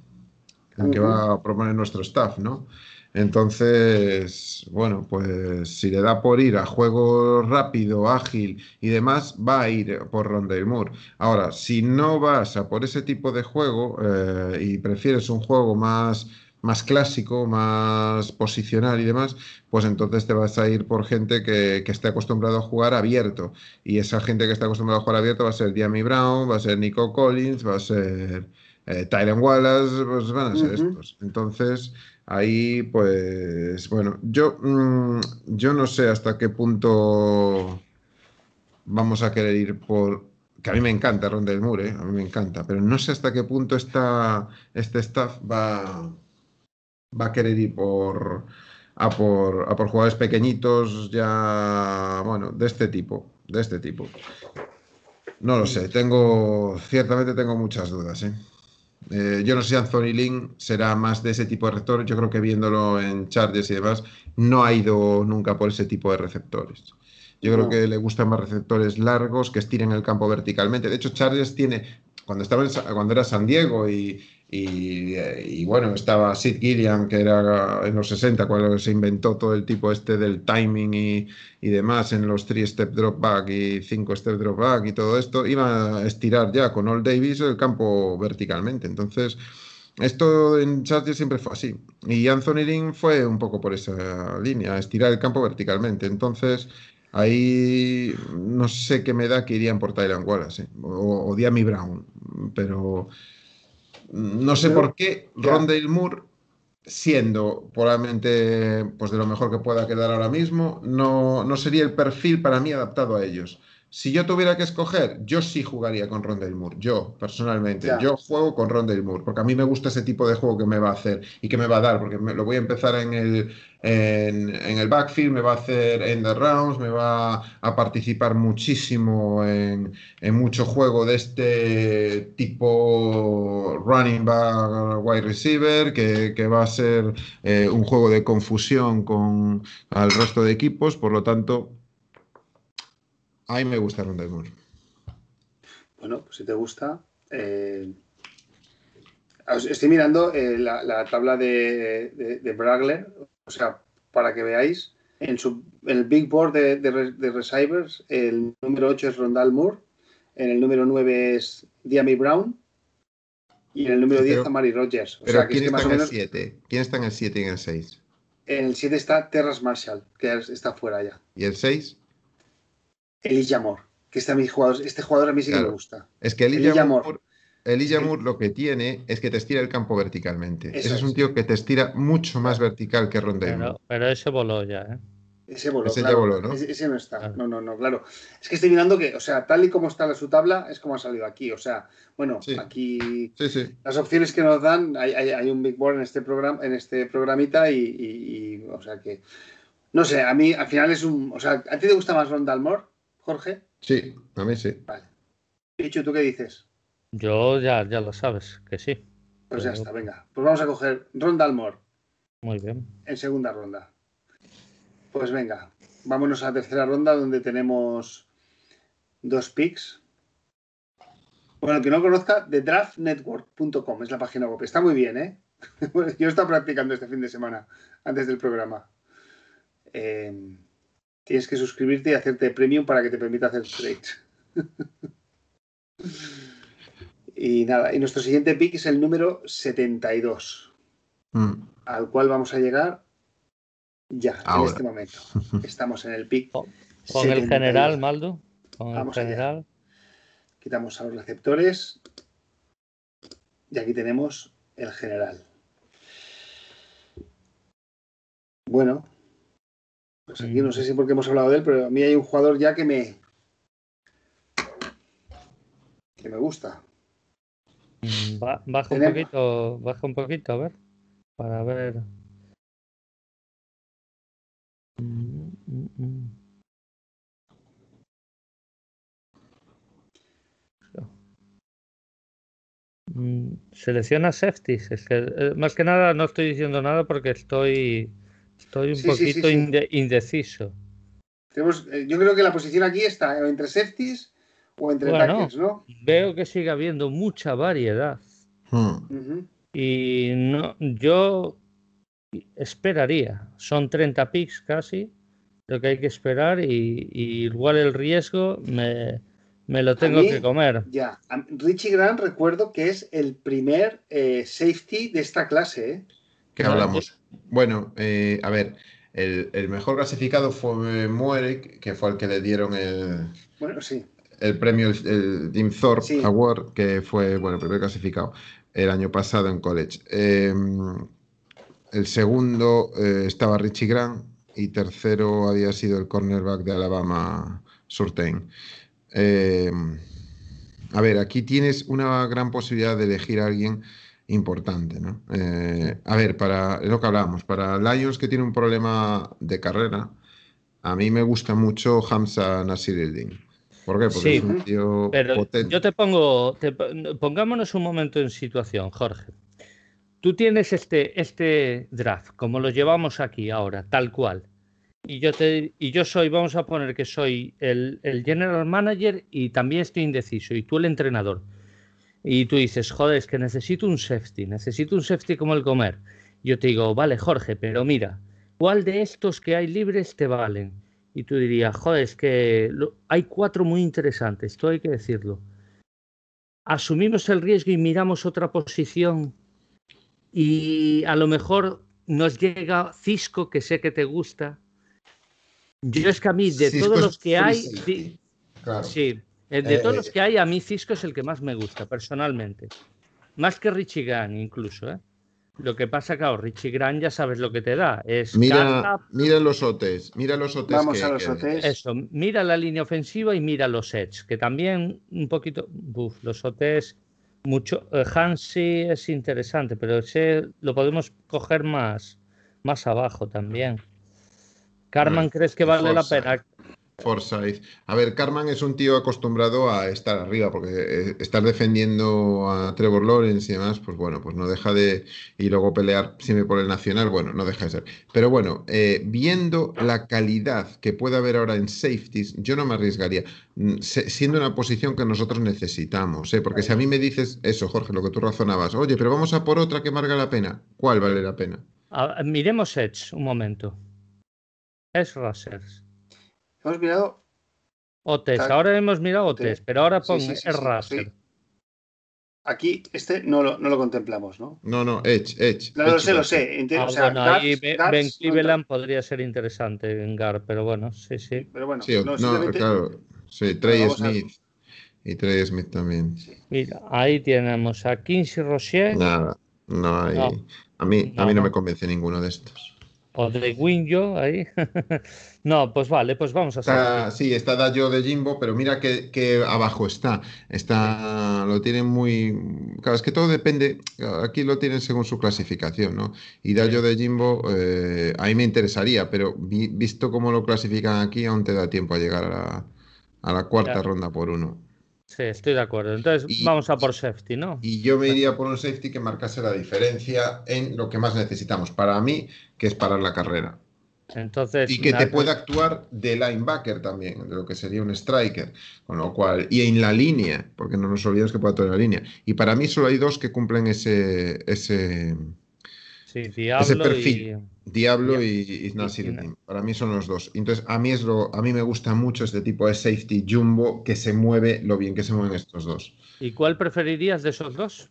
el que va a proponer nuestro staff, ¿no? Entonces, bueno, pues si le da por ir a juego rápido, ágil y demás, va a ir por Rondale Moore. Ahora, si no vas a por ese tipo de juego eh, y prefieres un juego más, más clásico, más posicional y demás, pues entonces te vas a ir por gente que, que esté acostumbrado a jugar abierto. Y esa gente que está acostumbrada a jugar abierto va a ser Diami Brown, va a ser Nico Collins, va a ser eh, Tyron Wallace, pues van a ser estos. Entonces, Ahí, pues, bueno, yo, mm, yo no sé hasta qué punto vamos a querer ir por... Que a mí me encanta Ron del Moore, ¿eh? a mí me encanta, pero no sé hasta qué punto está este staff va, va a querer ir por, a por, a por jugadores pequeñitos ya, bueno, de este tipo, de este tipo. No lo sé, tengo, ciertamente tengo muchas dudas, ¿eh? Eh, yo no sé si Anthony Lynn será más de ese tipo de receptores. Yo creo que viéndolo en Chargers y demás, no ha ido nunca por ese tipo de receptores. Yo creo que le gustan más receptores largos que estiren el campo verticalmente. De hecho, Chargers tiene, cuando, estaba cuando era San Diego y, y, bueno, estaba Sid Gilliam, que era en los 60, cuando se inventó todo el tipo este del timing y, y demás en los 3-step drop back y 5-step drop back y todo esto, iba a estirar ya con Old Davis el campo verticalmente. Entonces, esto en Chargers siempre fue así. Y Anthony Lynn fue un poco por esa línea, estirar el campo verticalmente. Entonces, ahí no sé qué me da que irían por Tyler Wallace ¿eh? o, o Diami Brown, pero no sé por qué Rondale Moore, siendo probablemente pues, de lo mejor que pueda quedar ahora mismo, no, no sería el perfil para mí adaptado a ellos. Si yo tuviera que escoger, yo sí jugaría con Rondale Moore. Yo, personalmente. Yo juego con Rondale Moore, porque a mí me gusta ese tipo de juego que me va a hacer y que me va a dar, porque me, lo voy a empezar en el, en, el backfield, me va a hacer en the rounds, me va a participar muchísimo en, mucho juego de este tipo running back, wide receiver, que, va a ser eh, un juego de confusión con el resto de equipos. Por lo tanto, a mí me gusta Rondell Moore. Bueno, pues si te gusta. Eh, estoy mirando eh, la, tabla de, de, Bragler, o sea, para que veáis, en, su, el Big Board de, de, receivers, el número 8 es Rondal Moore, en el número 9 es Diami Brown y en el número 10 Amari Rogers. O pero ¿quién está en el 7? ¿Quién está en el 7 y en el 6? En el 7 está Terras Marshall, que está fuera ya. ¿Y el 6? Elijah Moore, que este, jugador, este jugador a mí sí que me gusta. Es que Elijah, Moore, Moore lo que tiene es que te estira el campo verticalmente. Ese es un tío que te estira mucho más vertical que Rondell. Pero, pero, ese voló ya, ¿eh? Ese voló, ese claro. voló, ¿no? Ese, no está. No, no, no, claro. Es que estoy mirando que, o sea, tal y como está su tabla, es como ha salido aquí. O sea, bueno, aquí las opciones que nos dan, hay, un big board en este programa, en este programita, y, y, o sea que. No sé, a mí al final es un. O sea, ¿a ti te gusta más Rondal Moore? Jorge? Sí, a mí sí. Vale. Pichu, ¿tú qué dices? Yo ya, ya lo sabes, que sí. Pues ya está, venga. Pues vamos a coger Ronda Almor. Muy bien. En segunda ronda. Pues venga, vámonos a la tercera ronda donde tenemos dos picks. Bueno, el que no conozca, thedraftnetwork.com es la página web. Está muy bien, ¿eh? Yo he estado practicando este fin de semana, antes del programa. Eh, Tienes que suscribirte y hacerte premium para que te permita hacer trades. y nada, y nuestro siguiente pick es el número 72, mm. al cual vamos a llegar ya, en este momento. Estamos en el pick. Con, el general, Maldo. Con el general. Quitamos a los receptores. Y aquí tenemos el general. Bueno, pues aquí no sé si porque hemos hablado de él, pero a mí hay un jugador ya que me. que me gusta. Baja un poquito, baja un poquito, a ver. Para ver. Mm, mm, Mm, selecciona safeties. Es que, eh, más que nada no estoy diciendo nada porque estoy, estoy un poquito indeciso. Eh, yo creo que la posición aquí está entre safeties o entre bueno, ¿no? Veo que sigue habiendo mucha variedad. Hmm. Y no, yo esperaría. Son 30 picks casi lo que hay que esperar y igual el riesgo me, me lo tengo que comer. Ya, Richie Grant recuerdo que es el primer eh, safety de esta clase. ¿eh? ¿Qué hablamos? Bueno, eh, a ver, el, mejor clasificado fue Muerek, que fue el que le dieron el, bueno, sí. el premio, el, Jim Thorpe Award, que fue bueno, el primer clasificado el año pasado en college. Em, el segundo estaba Richie Grant y tercero había sido el cornerback de Alabama, Surtain. Eh, a ver, aquí tienes una gran posibilidad de elegir a alguien importante, ¿no? Eh, a ver, para lo que hablábamos, para Lions que tiene un problema de carrera, a mí me gusta mucho Hamza Nasiruddin. ¿Por qué? Porque es un tío pero Yo te pongo, pongámonos un momento en situación, Jorge. Tú tienes este, este draft, como lo llevamos aquí ahora, tal cual y yo, te, y yo soy, vamos a poner que soy el, general manager y también estoy indeciso, y tú el entrenador. Y tú dices, joder, es que necesito un safety, necesito un safety como el comer. Yo te digo, vale, Jorge, pero mira, ¿cuál de estos que hay libres te valen? Y tú dirías, joder, es que hay cuatro muy interesantes, esto hay que decirlo. Asumimos el riesgo y miramos otra posición y a lo mejor nos llega Cisco, que sé que te gusta, yo es que a mí, de todos los que hay, sí, de todos los que hay, a mí Cisco es el que más me gusta, personalmente. Más que Richie Grant, incluso, ¿eh? Lo que pasa, claro, Richie Grant ya sabes lo que te da. Es mira, mira los OTs, mira los OTs. Vamos a los OTs. Eso, mira la línea ofensiva y mira los edge, que también un poquito, uf, los OTs, mucho. Eh, Hansi es interesante, pero ese lo podemos coger más, más abajo también. Carman, ¿crees que vale la pena? Forsyth. A ver, Carman es un tío acostumbrado a estar arriba, porque eh, estar defendiendo a Trevor Lawrence y demás, pues bueno, pues no deja de. Y luego pelear siempre por el nacional, bueno, no deja de ser. Pero bueno, eh, viendo la calidad que puede haber ahora en safeties, yo no me arriesgaría, mm, siendo una posición que nosotros necesitamos, ¿eh? porque si a mí me dices eso, Jorge, lo que tú razonabas, oye, pero vamos a por otra que marca la pena, ¿cuál vale la pena? miremos Edge un momento. Es Racers. Hemos mirado. Otes. Ahora hemos mirado Otes, pero ahora pon es Aquí este no lo, no lo, contemplamos, ¿no? No, no, Edge, Edge. No, lo sé, lo sé. Ah, bueno, ahí Ben Cleveland podría ser interesante en Gar, pero bueno, sí, sí. Pero bueno, sí, no, claro. Sí, Trey Smith. Y Trey Smith también. Mira, ahí tenemos a Kinsey Rocher. Nada, no hay. A mí, a mí no me convence ninguno de estos o de Winjo ahí. no, pues vale, pues vamos a hacer. Sí, está Dayo de Jimbo, pero mira que, abajo está. Está, lo tienen muy. Claro, es que todo depende. Aquí lo tienen según su clasificación, ¿no? Y Dayo de Jimbo, eh, ahí me interesaría, pero visto cómo lo clasifican aquí, aún te da tiempo a llegar a la, cuarta ronda por uno. Sí, estoy de acuerdo. Entonces vamos a por safety, ¿no? Y yo me iría por un safety que marcase la diferencia en lo que más necesitamos. Para mí, que es parar la carrera. Entonces, y que te pueda actuar de linebacker también, de lo que sería un striker. Con lo cual, y en la línea, porque no nos olvidemos que puede actuar en la línea. Y para mí solo hay dos que cumplen ese, ese, Sí, Diablo perfil. Y... Diablo y, Para mí son los dos. Entonces, a mí, es lo, a mí me gusta mucho este tipo de safety jumbo que se mueve lo bien que se mueven estos dos. ¿Y cuál preferirías de esos dos?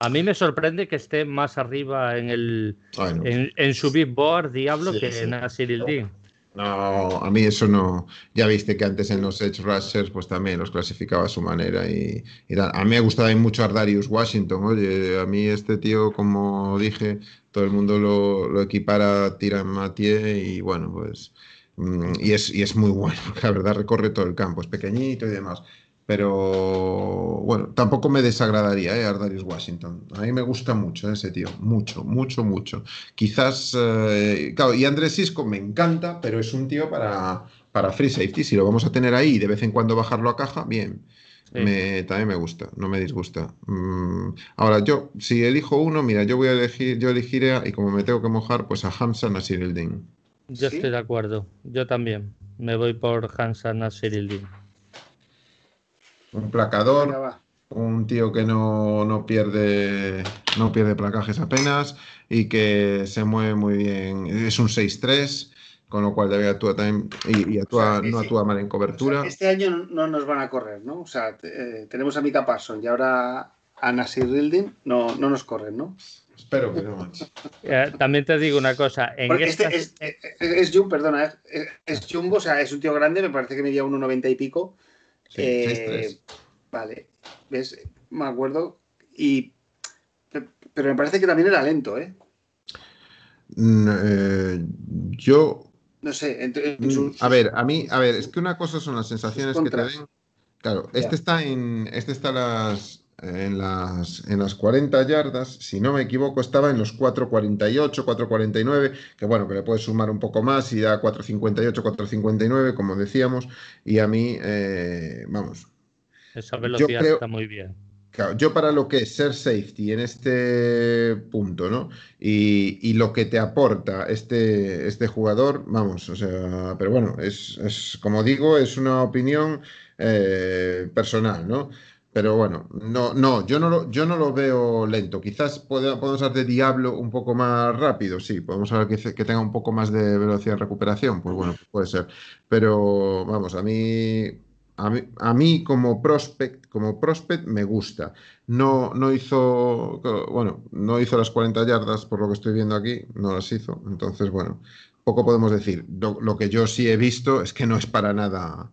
A mí me sorprende que esté más arriba en el en, su big board Diablo que en Nasir no, a mí eso no. Ya viste que antes en los Edge Rushers, pues también los clasificaba a su manera. Y, A mí me gustaba mucho Ardarius Washington. Oye, a mí este tío, como dije, todo el mundo lo, equipara a Tiran Mathieu y bueno, pues. Mm, y es, y es muy bueno, la verdad recorre todo el campo, es pequeñito y demás. Pero bueno, tampoco me desagradaría, ¿eh? Ardarius Washington. A mí me gusta mucho ese tío. Mucho, mucho, mucho. Quizás. Eh, claro, y Andrés Cisco me encanta, pero es un tío para, para free safety. Si lo vamos a tener ahí y de vez en cuando bajarlo a caja, bien. Me, también me gusta, no me disgusta. Mm, ahora, yo, si elijo uno, mira, yo voy a elegir, yo elegiré, y como me tengo que mojar, pues a Hamza Nasirildin. Yo estoy de acuerdo, yo también. Me voy por Hamza Nasirildin. Un placador, un tío que no, no, pierde, no pierde placajes apenas y que se mueve muy bien. Es un 6-3 con lo cual David actúa también y, actúa, no actúa mal en cobertura. este año no nos van a correr, ¿no? O sea, eh, tenemos a Mika Parson y ahora a Nasir Rildin, no, no nos corren, ¿no? Espero que no, eh, también te digo una cosa. En este es, es, es Jumbo, perdona, es, Jumbo, o sea, es un tío grande, me parece que medía 1,90 y pico. Eh, vale, ¿ves? Me acuerdo. Y, pero me parece que también era lento, ¿eh? Mm, yo no sé. Mm, a ver, a mí, a ver, es que una cosa son las sensaciones que te den. Claro, este está en. Este está las, en las, en las 40 yardas, si no me equivoco, estaba en los 4.48, 4.49, que bueno, que le puedes sumar un poco más y da 4.58, 4.59, como decíamos, y a mí, eh, vamos. Esa velocidad está muy bien yo para lo que es ser safety en este punto, ¿no? Y, lo que te aporta este, este jugador, vamos, o sea, pero bueno, es, como digo, es una opinión eh, personal, ¿no? Pero bueno, no, no, yo no lo, yo no lo veo lento. Quizás podemos hablar de Diablo un poco más rápido, sí, podemos hablar que, tenga un poco más de velocidad de recuperación, pues bueno, puede ser. Pero vamos, a mí a mí, como prospect, como prospect me gusta. No, no hizo, bueno, no hizo las 40 yardas por lo que estoy viendo aquí, no las hizo. Entonces, bueno, poco podemos decir. Lo, que yo sí he visto es que no es para nada,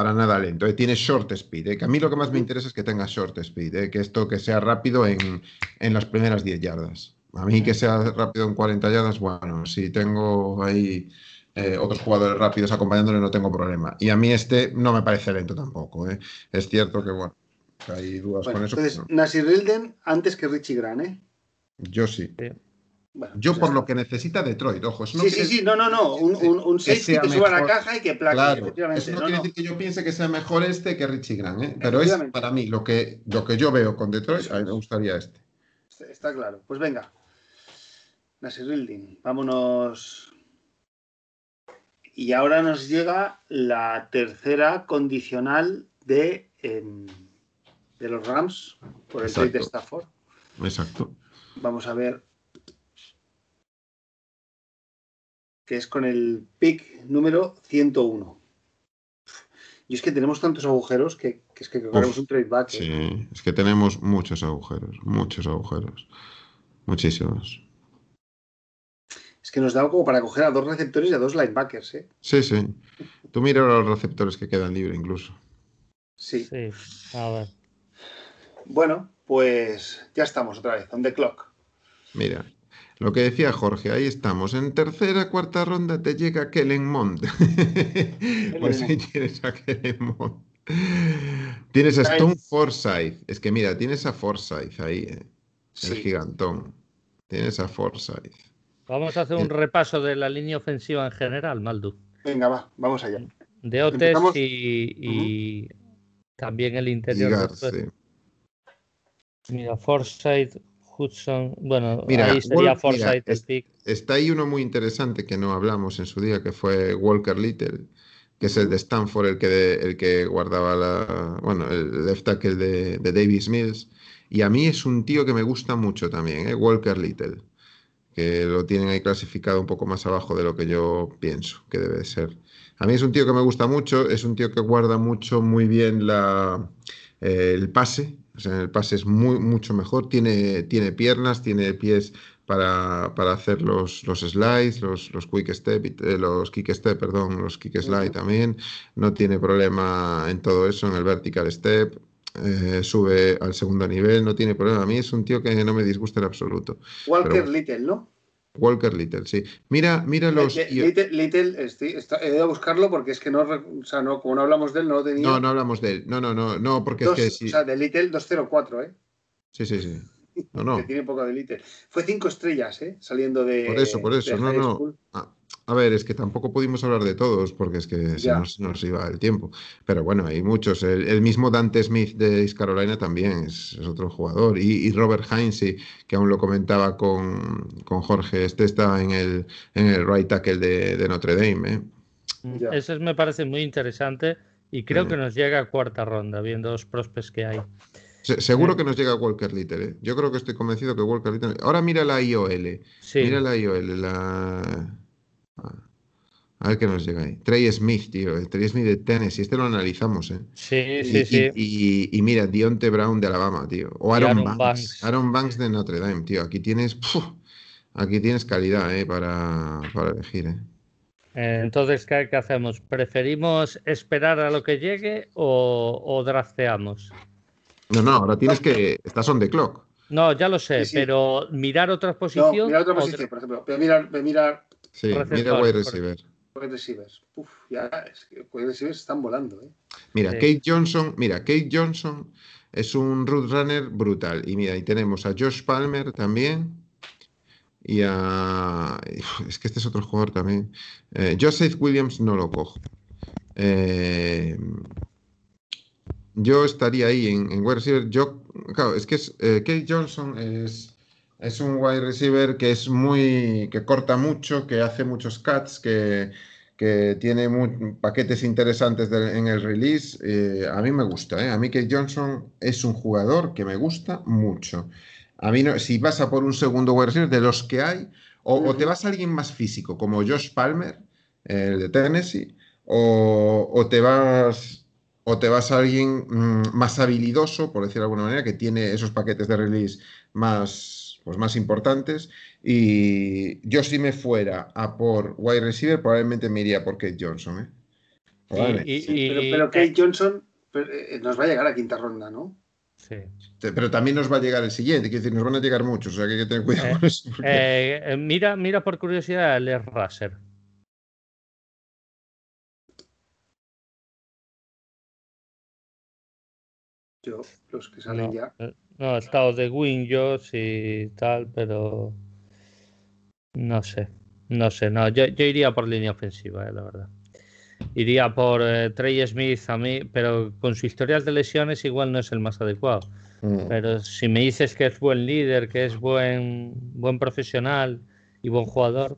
para nada lento. ¿eh? Tiene short speed. ¿eh? Que a mí lo que más me interesa es que tenga short speed, ¿eh? que esto que sea rápido en, en las primeras 10 yardas. A mí que sea rápido en 40 yardas, bueno, si tengo ahí eh, otros jugadores rápidos acompañándole no tengo problema. Y a mí este no me parece lento tampoco. ¿eh? Es cierto que, bueno, hay dudas con eso. Entonces, Nasir Rilden antes que Richie Grant, ¿eh? Yo sí. Yo por lo que necesita Detroit, ojo. sí, sí, sí, no, no, no. Un, un, un que, que suba a la caja y que plaque. Claro, eso no, quiere decir que yo piense que sea mejor este que Richie Grant, ¿eh? pero es para mí lo que, lo que yo veo con Detroit, a mí me gustaría este. Está claro. Pues venga. Nasir Rildin, vámonos y ahora nos llega la tercera condicional de, em, de los Rams por el trade de Stafford. Exacto. Vamos a ver. Que es con el pick número 101. Y es que tenemos tantos agujeros que, es que queremos un trade back. ¿eh? Sí, es que tenemos muchos agujeros, muchos agujeros. Muchísimos que nos da como para coger a dos receptores y a dos linebackers, ¿eh? Sí, sí. Tú mira los receptores que quedan libres incluso. Sí. Sí, a ver. Bueno, pues ya estamos otra vez, on the clock. Mira, lo que decía Jorge, ahí estamos. En tercera, cuarta ronda te llega Kellen Mond. pues ahí tienes a Kellen Mond. Tienes a Stone Forsyth. Es que mira, tienes a Forsyth ahí, eh. el gigantón. Tienes a Forsyth. Vamos a hacer un repaso de la línea ofensiva en general, Maldu. Venga, va, vamos allá. De Otes y, también el interior. Mira, Forsyth, Hudson, bueno, ahí sería Forsyth el pick. Está ahí uno muy interesante que no hablamos en su día, que fue Walker Little, que es el de Stanford, el que, el que guardaba la, bueno, el left tackle de, de Davis Mills. Y a mí es un tío que me gusta mucho también, ¿eh? Walker Little que lo tienen ahí clasificado un poco más abajo de lo que yo pienso que debe ser. A mí es un tío que me gusta mucho, es un tío que guarda mucho, muy bien la, eh, el pase, o sea, el pase es muy, mucho mejor, tiene, tiene piernas, tiene pies para, hacer los, los slides, los, los quick step, eh, los kick step, perdón, los kick slide también, no tiene problema en todo eso, en el vertical step, eh, sube al segundo nivel, no tiene problema. A mí es un tío que no me disgusta en absoluto. Walker Little, ¿no? Walker Little, sí. Mira, mira los. Little, Little he ido a buscarlo porque es que no, o sea, no, como no hablamos de él, no lo tenía. No, no hablamos de él. No, no, no, no, porque es que sí. O sea, de Little 204, ¿eh? Sí, sí, sí. No, no. que tiene poco de Little. Fue cinco estrellas, ¿eh? Saliendo de. Por eso, por eso. No, no. A, a ver, es que tampoco pudimos hablar de todos porque es que se nos, nos, iba el tiempo. Pero bueno, hay muchos. El, mismo Dante Smith de East Carolina también es, otro jugador. Y, Robert Hines, que aún lo comentaba con, Jorge, este está en el, en el right tackle de, Notre Dame. ¿eh? Ese me parece muy interesante y creo que nos llega a cuarta ronda, viendo los prospects que hay. seguro que nos llega Walker Little. ¿eh? Yo creo que estoy convencido que Walker Little. Ahora mira la IOL. Mira la IOL, la. A ver qué nos llega ahí. Trey Smith, tío. El Trey Smith de Tennessee. Este lo analizamos, ¿eh? Sí, sí, sí. Y, mira, Dionte Brown de Alabama, tío. O Aaron, Banks. Aaron Banks de Notre Dame, tío. Aquí tienes. aquí tienes calidad, ¿eh? Para, para elegir, ¿eh? Entonces, ¿qué, hacemos? ¿Preferimos esperar a lo que llegue o, o drafteamos? No, no, ahora tienes que. Estás on the clock. No, ya lo sé, pero mirar otra posición. No, mirar otra posición, por ejemplo. mirar, mirar Sí, mira wide receiver. Wide receivers. Uf, ya es que wide receivers están volando, ¿eh? Mira, Kate Johnson, mira, Kate Johnson es un root runner brutal. Y mira, ahí tenemos a Josh Palmer también. Y a. Es que este es otro jugador también. Eh, Joseph Williams no lo cojo. Eh, yo estaría ahí en, en wide receiver. Yo, claro, es que es, eh, Kate Johnson es es un wide receiver que es muy. que corta mucho, que hace muchos cuts, que, tiene paquetes interesantes en el release. Eh, a mí me gusta, ¿eh? A mí que Johnson es un jugador que me gusta mucho. A mí no, si vas a por un segundo wide receiver de los que hay, o, te vas a alguien más físico, como Josh Palmer, el de Tennessee, o, te vas o te vas a alguien mm, más habilidoso, por decirlo de alguna manera, que tiene esos paquetes de release más pues más importantes. Y yo si me fuera a por wide receiver, probablemente me iría por Kate Johnson. ¿eh? pero, Kate Johnson eh, nos va a llegar a quinta ronda, ¿no? Sí. Pero también nos va a llegar el siguiente, quiero decir, nos van a llegar muchos, o sea que hay que tener cuidado eh, con eso. mira, mira por curiosidad a Les Raser. Yo, los que salen ya. No, he estado de Windows y tal, pero no sé. No sé, no. Yo, iría por línea ofensiva, eh, la verdad. Iría por eh, Trey Smith a mí, pero con su historial de lesiones igual no es el más adecuado. Mm. Pero si me dices que es buen líder, que es buen, buen profesional y buen jugador.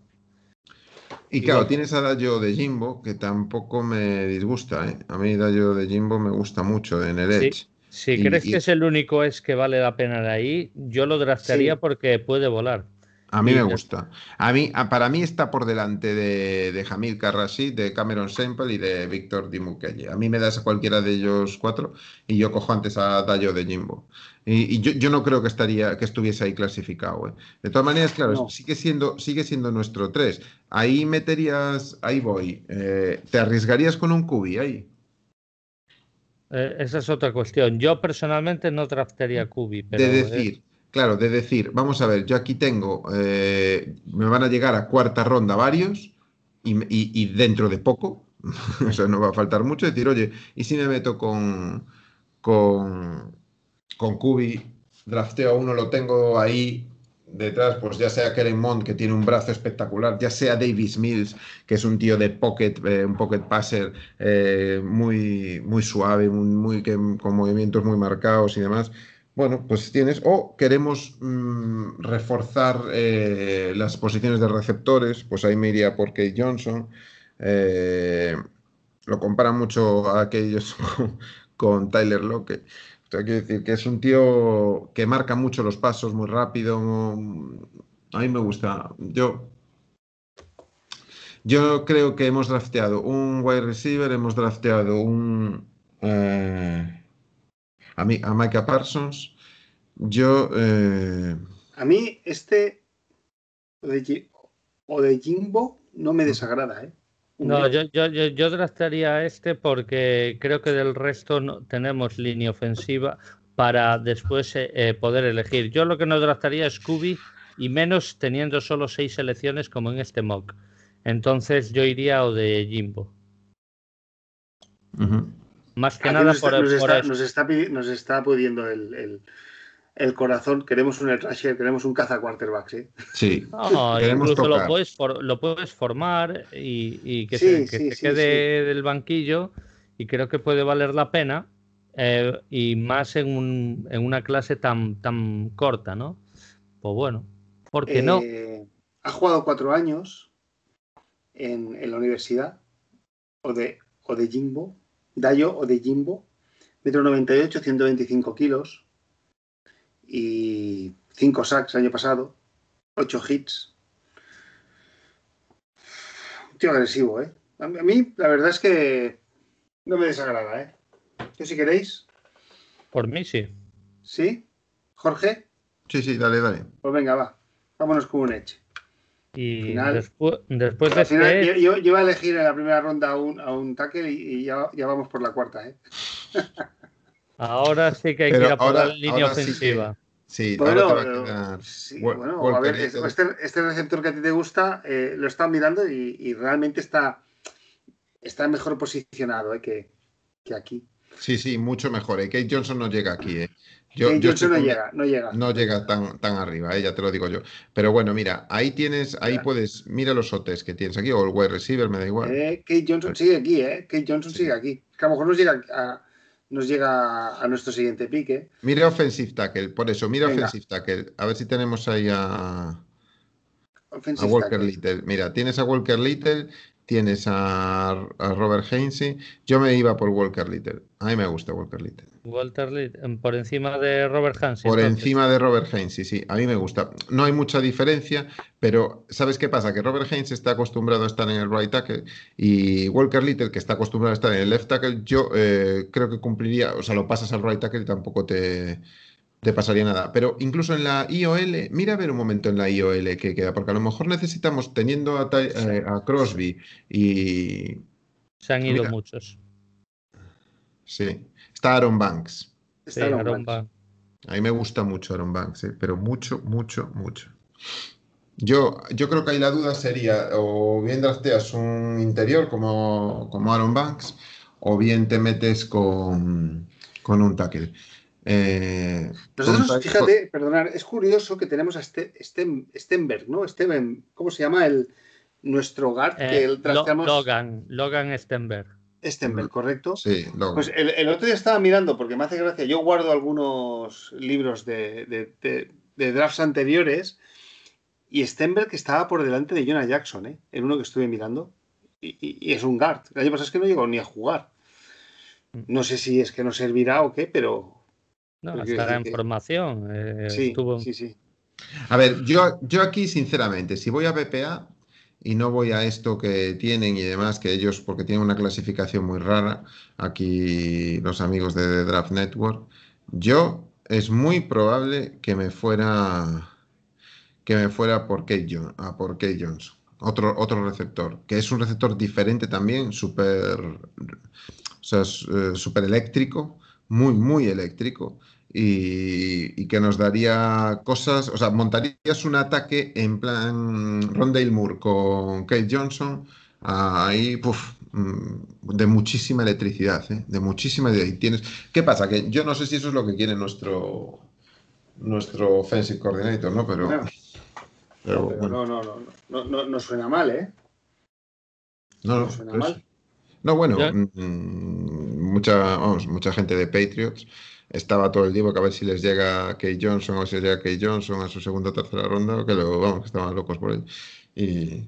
Y claro, tienes a Dayo de Jimbo, que tampoco me disgusta. ¿eh? A mí Dayo de Jimbo me gusta mucho en el Edge. Si crees que es el único es que vale la pena de ahí, yo lo draftearía porque puede volar. A mí me gusta. A mí, para mí está por delante de, de Jamil Karrashi, de Cameron Semple y de Víctor Dimukeye. A mí me das a cualquiera de ellos cuatro y yo cojo antes a Dayo de Jimbo. Y, yo, no creo que estaría, que estuviese ahí clasificado. ¿eh? De todas maneras, claro, sigue siendo, sigue siendo nuestro tres. Ahí meterías, ahí voy. Eh, ¿Te arriesgarías con un cubi ahí? Eh, esa es otra cuestión. Yo personalmente no draftaría Kubi. de decir, claro, de decir, vamos a ver, yo aquí tengo, eh, me van a llegar a cuarta ronda varios y, dentro de poco, o sea, no va a faltar mucho, decir, oye, ¿y si me meto con, con, con Kubi? Drafteo a uno, lo tengo ahí detrás, pues ya sea Keren Mond, que tiene un brazo espectacular, ya sea Davis Mills, que es un tío de pocket, eh, un pocket passer eh, muy, muy suave, muy, con movimientos muy marcados y demás. Bueno, pues tienes, o queremos mm, reforzar eh, las posiciones de receptores, pues ahí me iría por Kate Johnson. lo comparan mucho a aquellos con, Tyler Lockett hay que decir que es un tío que marca mucho los pasos muy rápido. A mí me gusta. Yo, yo creo que hemos drafteado un wide receiver, hemos drafteado un eh, a, mí, a Micah Parsons. Yo. Eh, a mí, este o de Jimbo no me desagrada, ¿eh? No, yo, yo, yo, draftaría a este porque creo que del resto no tenemos línea ofensiva para después eh, eh, poder elegir. Yo lo que no draftaría es Scooby y menos teniendo solo seis selecciones como en este mock. Entonces yo iría o de Jimbo. Más que nada por, nos, está, nos, está, nos, está, pidiendo el, el corazón, queremos un Rusher, queremos un caza quarterbacks, ¿eh? Sí. No, incluso lo puedes, lo puedes formar y, que, se, quede del banquillo y creo que puede valer la pena eh, y más en, un, en, una clase tan, tan corta, ¿no? Pues bueno, ¿por qué no? Eh, ha jugado cuatro años en, en, la universidad o de, o de Jimbo, Dayo o de Jimbo, metro 98, 125 kilos y 5 sacks el año pasado, 8 hits. Un tío agresivo, ¿eh? A mí, la verdad es que no me desagrada, ¿eh? ¿Qué si queréis? Por mí sí. ¿Sí? ¿Jorge? Sí, sí, dale, dale. Pues venga, va. Vámonos con un Edge. Y después, después de este... yo, yo, iba a elegir en la primera ronda a un, a un tackle y, ya, ya, vamos por la cuarta, ¿eh? Ahora sí que hay que ir a por la línea ofensiva. Sí, bueno, bueno a ver, este, este, receptor que a ti te gusta, eh, lo está mirando y, realmente está, está mejor posicionado eh, que, que, aquí. Sí, sí, mucho mejor. Eh. Kate Johnson no llega aquí. Eh. Yo, Kate Johnson no llega, no llega. No llega tan, tan arriba, ya te lo digo yo. Pero bueno, mira, ahí tienes, ahí puedes, mira los OTs que tienes aquí, o el wide receiver, me da igual. Kate Johnson sigue aquí, ¿eh? Kate Johnson sigue aquí. Que a lo mejor no llega a nos llega a nuestro siguiente pique. Mira offensive tackle, por eso, mira offensive tackle. A ver si tenemos ahí a, a Walker Little. Mira, tienes a Walker Little tienes a, Robert Hainsey. Yo me iba por Walker Little. A mí me gusta Walker Little. Walter Little, por encima de Robert Hainsey. Por encima de Robert Hainsey, sí. A mí me gusta. No hay mucha diferencia, pero ¿sabes qué pasa? Que Robert Hainsey está acostumbrado a estar en el right tackle y Walker Little, que está acostumbrado a estar en el left tackle, yo eh, creo que cumpliría, o sea, lo pasas al right tackle y tampoco te te pasaría nada. Pero incluso en la IOL, mira a ver un momento en la IOL que queda, porque a lo mejor necesitamos, teniendo a, eh, Crosby y... Se han ido muchos. Sí, está Aaron Banks. Está Aaron, Banks. A mí me gusta mucho Aaron Banks, eh, pero mucho, mucho, mucho. Yo, yo creo que ahí la duda sería, o bien drafteas un interior como, como Aaron Banks, o bien te metes con, con un tackle. Eh, Nosotros, fíjate, perdonar, es curioso que tenemos a este, Stenberg, ¿no? Steven, ¿cómo se llama el nuestro hogar? que eh, Logan, Logan Stenberg. Stenberg, ¿correcto? Sí, Logan. Pues el, otro día estaba mirando, porque me hace gracia, yo guardo algunos libros de, drafts anteriores y Stenberg estaba por delante de Jonah Jackson, ¿eh? En uno que estuve mirando. Y, es un guard. El año pasado es que no llegó ni a jugar. Mm. No sé si es que no servirá o qué, pero, no, estará en formación. Eh, sí, sí, sí. A ver, yo, yo aquí, sinceramente, si voy a BPA y no voy a esto que tienen y demás, que ellos, porque tienen una clasificación muy rara, aquí los amigos de Draft Network, yo es muy probable que me fuera que me fuera por Kate, a por Kate Johnson, otro, otro receptor, que es un receptor diferente también, súper o sea, eh, super eléctrico, muy, muy eléctrico y, que nos daría cosas, o sea, montarías un ataque en plan Rondale Moore con Kate Johnson, ahí, mm, de muchísima electricidad, ¿eh? de muchísima y tienes ¿Qué pasa? Que yo no sé si eso es lo que quiere nuestro nuestro offensive coordinator, ¿no? Pero, pero, no, no, no, no, no, suena mal, ¿eh? No, no suena mal. No, bueno, mm, mucha, vamos, mucha gente de Patriots estaba todo el día que a ver si les llega Kate Johnson o si les llega Kate Johnson a su segunda o tercera ronda, que lo, vamos, que estaban locos por él. Y,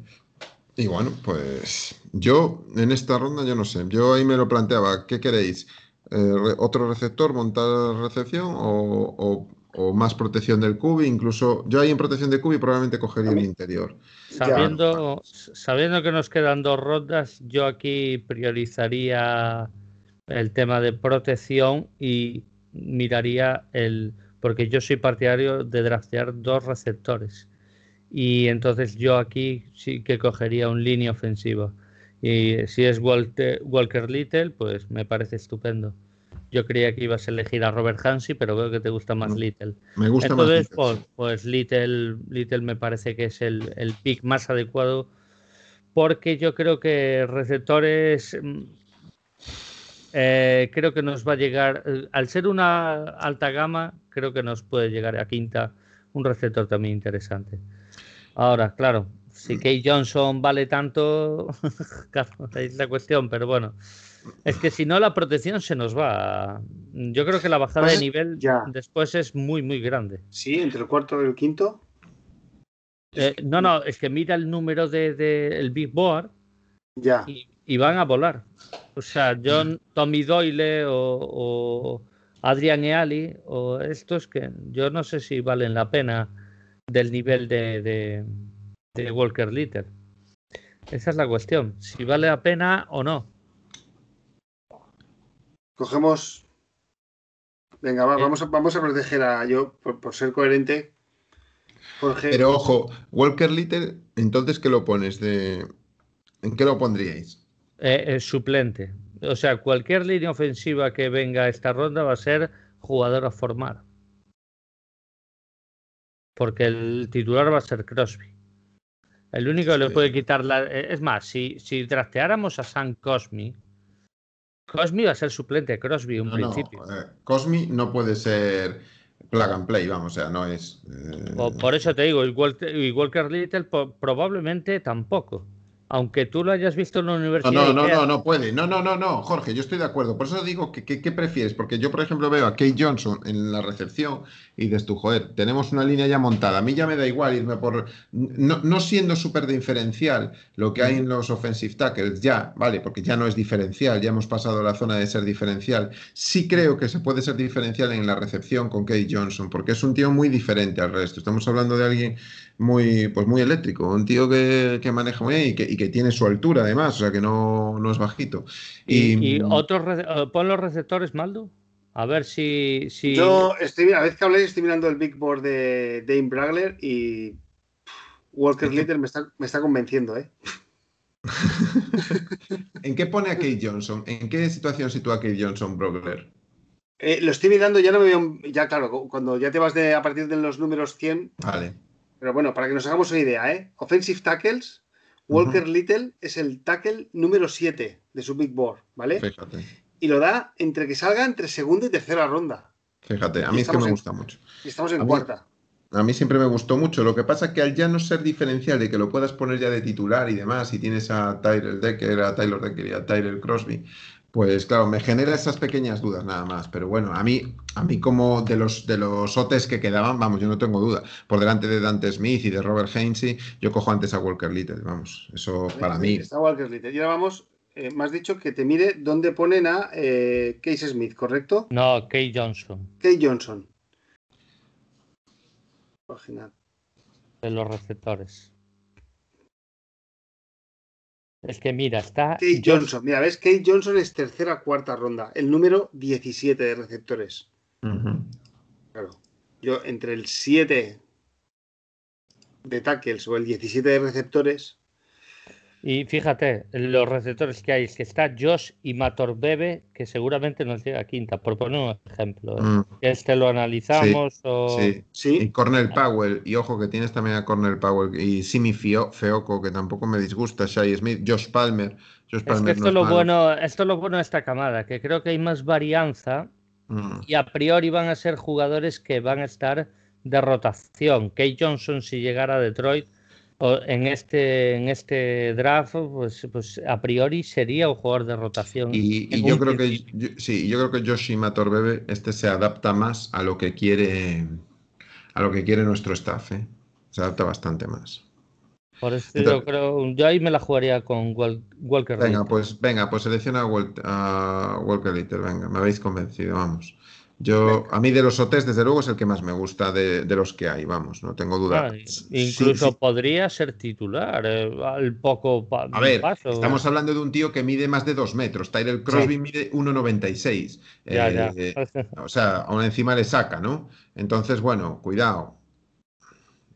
y, bueno, pues yo en esta ronda yo no sé, yo ahí me lo planteaba, ¿qué queréis? Eh, ¿Otro receptor, montar recepción o, o, más protección del cubi? Incluso yo ahí en protección de cubi probablemente cogería el interior. Sabiendo, sabiendo que nos quedan dos rondas, yo aquí priorizaría el tema de protección y miraría el, porque yo soy partidario de draftear dos receptores. Y entonces yo aquí sí que cogería un línea ofensiva. Y si es Walter, Walker Little, pues me parece estupendo. Yo creía que ibas a elegir a Robert Hansi, pero veo que te gusta más Little. Me gusta Entonces, Pues, pues Little, Little me parece que es el, el pick más adecuado porque yo creo que receptores mm, eh, creo que nos va a llegar, eh, al ser una alta gama, creo que nos puede llegar a quinta un receptor también interesante. Ahora, claro, si Kay Johnson vale tanto, claro, es la cuestión, pero bueno. Es que si no, la protección se nos va. Yo creo que la bajada Pues de nivel ya. después es muy, muy grande. Sí, entre el cuarto y el quinto. Eh, no, no, es que mira el número del de, el Big Board Ya. y, y van a volar. O sea, John, Tommy Doyle o, o Adrian Eali o estos que yo no sé si valen la pena del nivel de, de, de Walker Little. Esa es la cuestión, si vale la pena o no. Cogemos. Venga, va, Eh. vamos, a, vamos a proteger a yo por, por ser coherente. Jorge. Pero ojo, Walker Little, entonces, ¿qué lo pones? de ¿En qué lo pondríais? Eh, eh, suplente. O sea, cualquier línea ofensiva que venga a esta ronda va a ser jugador a formar. Porque el titular va a ser Crosby. El único que le puede quitar la. eh, Es más, si, si drafteáramos a Sam Cosmi, Cosmi va a ser suplente de Crosby en No, no, principio. eh, Cosmi no puede ser plug and play, vamos, o sea, no es. eh, por eso te digo, y Walter, y Walker Little probablemente tampoco. Aunque tú lo hayas visto en la No, universidad. no, no, veas- no, no puede. No, no, no, no, Jorge, yo estoy de acuerdo. Por eso digo que, que- ¿qué prefieres? Porque yo, por ejemplo, veo a Kate Johnson en la recepción y dices tú, joder, tenemos una línea ya montada. A mí ya me da igual irme por. No, no siendo súper diferencial lo que hay en los offensive tackles, ya, vale, porque ya no es diferencial, ya hemos pasado la zona de ser diferencial. Sí creo que se puede ser diferencial en la recepción con Kate Johnson, porque es un tío muy diferente al resto. Estamos hablando de alguien muy, pues muy eléctrico, un tío que, que maneja muy bien y que, y que tiene su altura además, o sea que no, no es bajito. Y, y otros eh, pon los receptores, Maldo. A ver si. si... Yo estoy, a vez que habléis, estoy mirando el Big Board de Dane Bragler y pff, Walker Little me está, me está convenciendo, ¿eh? ¿En qué pone a Kate Johnson? ¿En qué situación sitúa a Kate Johnson Brogler? Eh, Lo estoy mirando, ya no me veo. Ya, claro, cu- cuando ya te vas de, a partir de los números 100. Vale. Pero bueno, para que nos hagamos una idea, ¿eh? Offensive tackles, Walker Little es el tackle número 7 de su Big Board, ¿vale? Fíjate. Y lo da entre que salga entre segunda y tercera ronda. Fíjate, a mí es que me en- gusta mucho. Y estamos en A mí- cuarta. A mí siempre me gustó mucho. Lo que pasa es que al ya no ser diferencial, de que lo puedas poner ya de titular y demás, y tienes a Tyler Decker, a Tyler Decker y a Tyler Crosby, pues claro, me genera esas pequeñas dudas nada más. Pero bueno, a mí, a mí como de los de los OTs que quedaban, vamos, yo no tengo duda. Por delante de Dante Smith y de Robert Hainsey, yo cojo antes a Walker Little, vamos. Eso para mí. Está Walker Little. Y ahora vamos, eh, me has dicho que te mire dónde ponen a eh, Case Smith, ¿correcto? No, Kay Johnson, Kate Johnson. Página. de los receptores. Es que mira, está. Kate Johnson. Mira, ves, Kate Johnson es tercera cuarta ronda, el número 17 de receptores. Claro. Yo entre el 7 de tackles o el 17 de receptores. Y fíjate, los receptores que hay es que está Josh y Matorbebe, que seguramente nos llega a quinta, por poner un ejemplo. ¿eh? Mm, este lo analizamos o. sí. Sí. Y Cornell Powell, y ojo que tienes también a Cornell Powell y Simi Fio- Feoco, que tampoco me disgusta, Shai Smith, Josh Palmer. Josh Es que Palmer esto no es, lo malo. bueno, esto es lo bueno de esta camada, que creo que hay más varianza Mm, y a priori van a ser jugadores que van a estar de rotación. Kate Johnson, si llegara a Detroit en este, en este draft, pues, pues a priori sería un jugador de rotación. Y, yo creo que yo- sí, yo creo que Josh Matorbebe este se adapta más a lo que quiere a lo que quiere nuestro staff, ¿eh? Se adapta bastante más. Por eso Entonces- yo creo, yo ahí me la jugaría con Wal- Walker Venga, pues venga, pues selecciona a, Walt- a Walker Little, venga, me habéis convencido, vamos. Yo, a mí de los OTs, desde luego, es el que más me gusta de, de los que hay, vamos, no tengo duda. Ah, Sí, incluso sí. podría ser titular eh, al poco pa- A ver, paso. estamos hablando de un tío que mide más de dos metros. Tyler Crosby mide 1,96. Ya, ya. Eh, o sea, aún encima le saca, ¿no? Entonces, bueno, cuidado.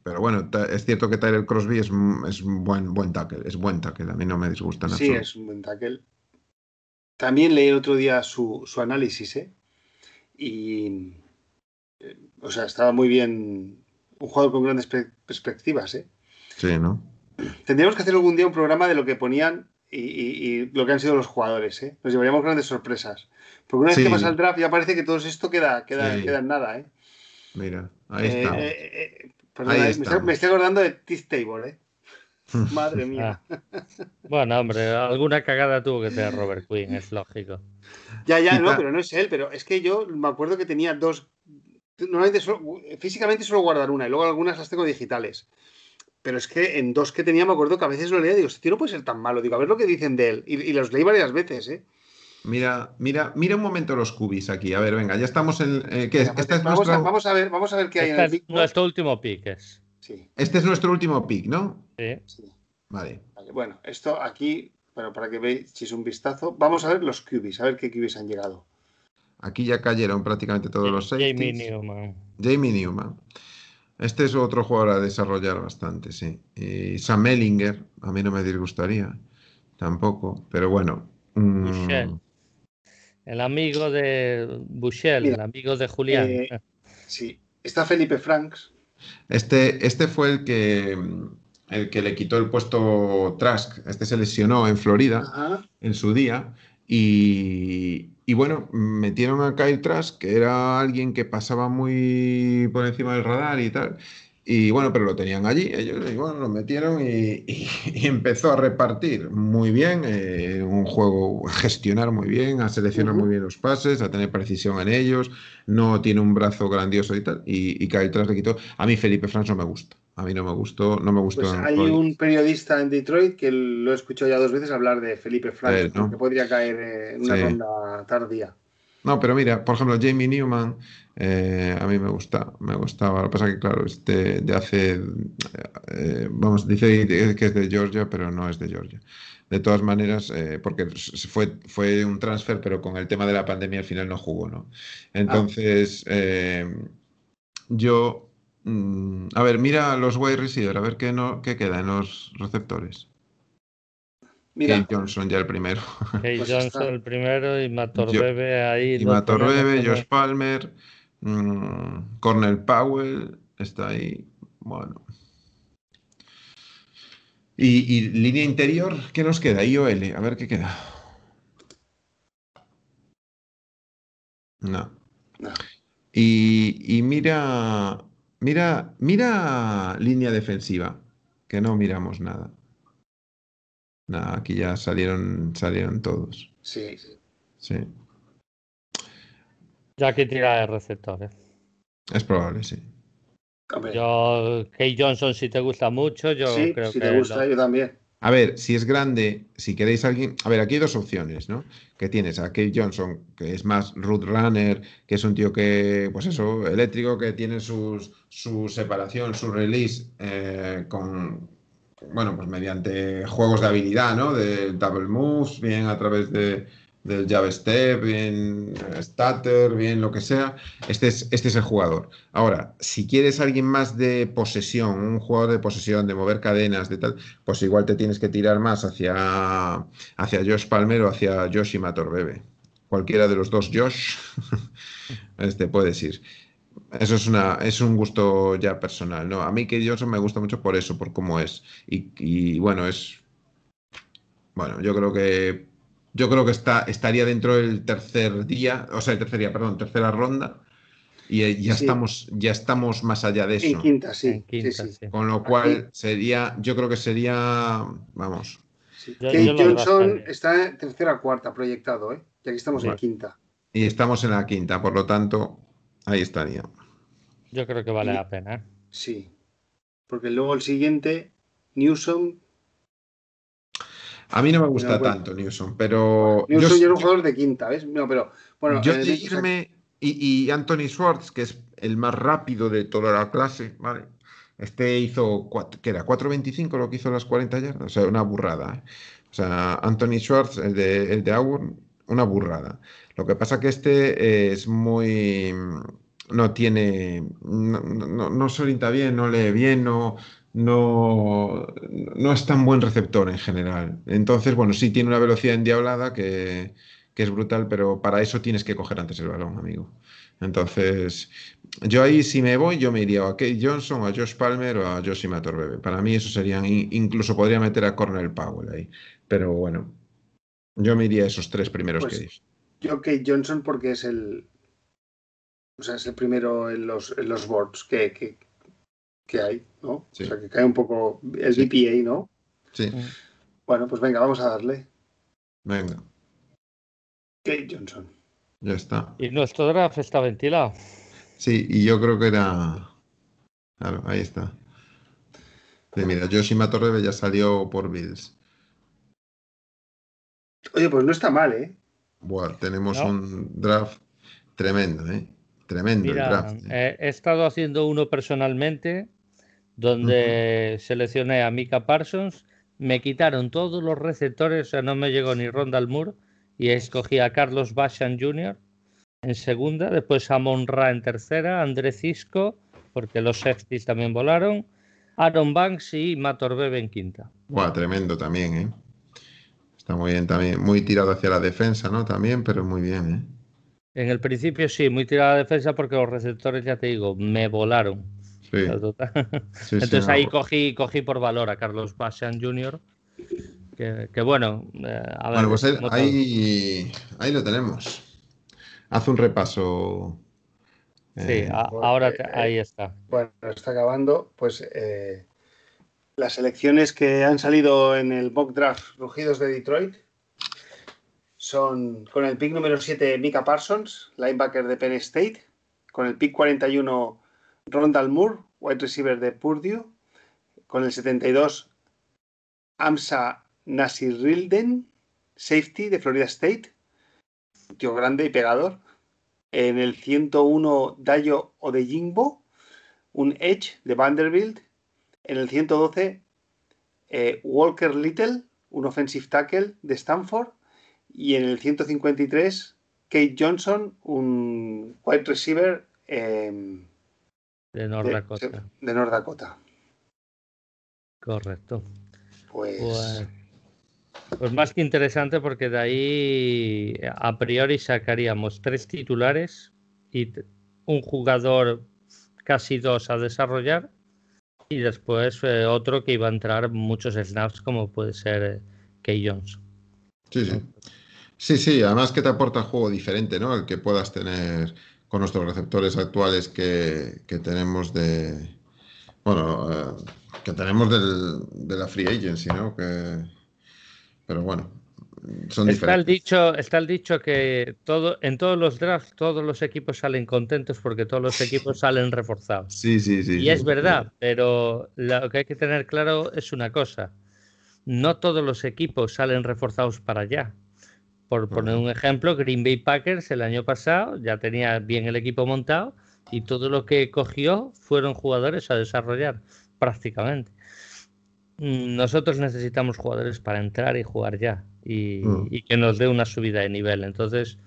Pero bueno, es cierto que Tyler Crosby es, es un buen, buen tackle, es buen tackle, a mí no me disgusta en Sí, absoluto. es un buen tackle. También leí el otro día su, su análisis, ¿eh? Y. eh, o sea, estaba muy bien. Un jugador con grandes pe- perspectivas, ¿eh? Sí, ¿no? Tendríamos que hacer algún día un programa de lo que ponían y, lo que han sido los jugadores. ¿eh? Nos llevaríamos grandes sorpresas. Porque una vez que pasa el draft ya parece que todo esto queda, queda, queda en nada. ¿eh? Mira, ahí eh, está. Eh, perdona, me, estoy, acordando de Tiz Table. ¿eh? Madre mía. Ah. Bueno, hombre, alguna cagada tuvo que tener Robert Quinn, es lógico. Ya, ya, no, pero no es él, pero es que yo me acuerdo que tenía dos. Normalmente físicamente solo guardar una y luego algunas las tengo digitales. Pero es que en dos que tenía me acuerdo que a veces lo leía y digo, este tío no puede ser tan malo. Digo, a ver lo que dicen de él. Y, los leí varias veces, ¿eh? Mira, mira, mira un momento los cubis aquí. A ver, venga, ya estamos en. Eh, ¿qué pues vamos, a, ver, vamos a ver qué hay en el pick. Nuestro último pick es. Sí. Este es nuestro último pick, ¿no? Sí. Vale. Bueno, esto aquí, bueno, para que veáis un vistazo, vamos a ver los cubis, a ver qué cubis han llegado. Aquí ya cayeron prácticamente todos los seis. Jamie Newman. Jamie Newman. Este es otro jugador a desarrollar bastante, sí. Y Sam Ellinger, a mí no me disgustaría, tampoco, pero bueno. Mm. El amigo de Bushel, el amigo de Julián. Eh, sí, está Felipe Franks. Este, este fue el que, el que le quitó el puesto Trask. Este se lesionó en Florida en su día y, y bueno, metieron a Kyle Trask, que era alguien que pasaba muy por encima del radar y tal. Y bueno, pero lo tenían allí, ellos y bueno, lo metieron y, empezó a repartir muy bien, eh, un juego, gestionar muy bien, a seleccionar muy bien los pases, a tener precisión en ellos, no tiene un brazo grandioso y tal, y, y Kyle Trask le quitó. A mí Felipe Franz no me gusta. A mí no me gustó, no me gustó. Pues hay un periodista en Detroit que lo he escuchado ya dos veces hablar de Felipe Frank, que podría caer en una ronda tardía. No, pero mira, por ejemplo, Jamie Newman, eh, a mí me gusta, me gustaba. Lo que pasa es que, claro, este de hace, eh, vamos, dice que es de Georgia, pero no es de Georgia. De todas maneras, eh, porque fue, fue un transfer, pero con el tema de la pandemia al final no jugó, ¿no? Entonces, yo Mm, a ver, mira los wide receiver, a ver qué, no, qué queda en los receptores. Mira. Johnson ya el primero. Kate pues Johnson el primero y Matorbebe ahí. Y Matorbebe, Josh Palmer, mm, Cornell Powell está ahí. Bueno. Y, línea interior, ¿qué nos queda? IOL, a ver qué queda. No. no. Y, y, mira, Mira, mira línea defensiva, que no miramos nada. Nada, aquí ya salieron, salieron todos. Sí. Sí. Ya que tira de receptores. Es probable, sí. Yo, Kay Johnson, si te gusta mucho, yo sí, creo si te gusta, yo también. A ver, si es grande, si queréis alguien. A ver, aquí hay dos opciones, ¿no? Que tienes a Kate Johnson, que es más root runner, que es un tío que, pues eso, eléctrico, que tiene sus, su separación, su release eh, con. Bueno, pues mediante juegos de habilidad, ¿no? De double moves, bien a través de, del Java Step, bien Stutter, bien lo que sea, este es, este es el jugador. Ahora, si quieres alguien más de posesión, un jugador de posesión, de mover cadenas, de tal, pues igual te tienes que tirar más hacia, hacia Josh Palmer o hacia Josh y Bebe. Cualquiera de los dos Josh, este puedes ir. Eso es, una, es un gusto ya personal, ¿no? A mí que Johnson me gusta mucho por eso, por cómo es. Y, y bueno, es... Bueno, yo creo que yo creo que está, estaría dentro del tercer día, o sea, el tercer día, perdón, tercera ronda. Y eh, ya, estamos, ya estamos más allá de eso. En quinta, sí. Con lo cual sería, yo creo que sería, vamos. Kate Johnson está en tercera cuarta proyectado, ¿eh? Y aquí estamos en quinta. Y estamos en la quinta, por lo tanto, ahí estaría. Yo creo que vale la pena. ¿eh? Sí. Porque luego el siguiente, Newsom, a mí no me gusta tanto Newsom, pero. Newsom yo, era un jugador de quinta, ¿ves? No, pero. Bueno, yo irme. Y, Anthony Schwartz, que es el más rápido de toda la clase, ¿vale? Este hizo, ¿qué era? 4.25 lo que hizo las 40 yardas, o sea, una burrada. ¿eh? O sea, Anthony Schwartz, el de, el de Auburn, una burrada. Lo que pasa que este es muy. No tiene. No, no, no se orienta bien, no lee bien, no no, no es tan buen receptor en general. Entonces, bueno, sí tiene una velocidad endiablada que, que es brutal, pero para eso tienes que coger antes el balón, amigo. Entonces, yo ahí si me voy, yo me iría a Kate Johnson, a Josh Palmer o a Josie Bebe. Para mí eso serían, incluso podría meter a Cornell Powell ahí. Pero bueno, yo me iría a esos tres primeros Pues, que dices. Yo Kate Johnson porque es el. O sea, es el primero en los, en los boards que, que, que hay, ¿no? Sí. O sea, que cae un poco el Sí. BPA, ¿no? Sí, Bueno, pues venga, vamos a darle. venga, Kate Johnson. ya está. Y nuestro draft está ventilado. Sí, y yo creo que era. Claro, ahí está. Sí, mira, Joshi Matorrebe ya salió por Bills. Oye, pues no está mal, ¿eh? Buah, tenemos No. un draft tremendo, ¿eh? Tremendo el draft. ¿eh? eh, he estado haciendo uno personalmente donde seleccioné a Mika Parsons, me quitaron todos los receptores, o sea, no me llegó ni Ronda Moore y escogí a Carlos Bashan Jr. en segunda, después a Monra en tercera, André Cisco, porque los safeties también volaron, Aaron Banks y Matt Orbebe en quinta. Buah, tremendo también, ¿eh? Está muy bien también. Muy tirado hacia la defensa, ¿no? También, pero muy bien, ¿eh? En el principio sí, muy tirada la defensa porque los receptores, ya te digo, me volaron. Sí, sí, sí, Entonces ahí cogí, cogí por valor a Carlos Bashan Jr. Que, que bueno, eh, a ver, Bueno, pues ahí, ahí, ahí lo tenemos. Haz un repaso. Sí, eh, a- porque, ahora te- eh, ahí está. Bueno, está acabando. Pues eh, las elecciones que han salido en el mock draft Rugidos de Detroit son con el pick número 7 Mika Parsons, linebacker de Penn State, con el pick 41 Rondal Moore, wide receiver de Purdue, con el 72 Amsa Nasirilden, safety de Florida State, tío grande y pegador. En el 101 Dayo Odeyingbo, un Edge de Vanderbilt. En el 112, eh, Walker Little, un offensive tackle de Stanford. Y en el 153, Kate Johnson, un wide receiver eh, De North Dakota. de North Dakota. Correcto. Pues, Pues, pues más que interesante porque de ahí a priori sacaríamos tres titulares y un jugador casi dos a desarrollar y después eh, otro que iba a entrar muchos snaps como puede ser eh, Kay Jones. Sí, sí. Sí, sí, además que te aporta juego diferente, ¿no? El que puedas tener con nuestros receptores actuales que, que tenemos de. Bueno, eh, que tenemos del, de la free agency, ¿no? Que, pero bueno, son Está el dicho, está el dicho que todo, en todos los drafts todos los equipos salen contentos porque todos los equipos salen reforzados. Sí, sí, sí. Y sí. es verdad, pero lo que hay que tener claro es una cosa. No todos los equipos salen reforzados para allá. Por poner un ejemplo, Green Bay Packers el año pasado ya tenía bien el equipo montado y todo lo que cogió fueron jugadores a desarrollar prácticamente. Mm, Nosotros necesitamos jugadores para entrar y jugar ya y, Mm. y que nos dé una subida de nivel. Entonces,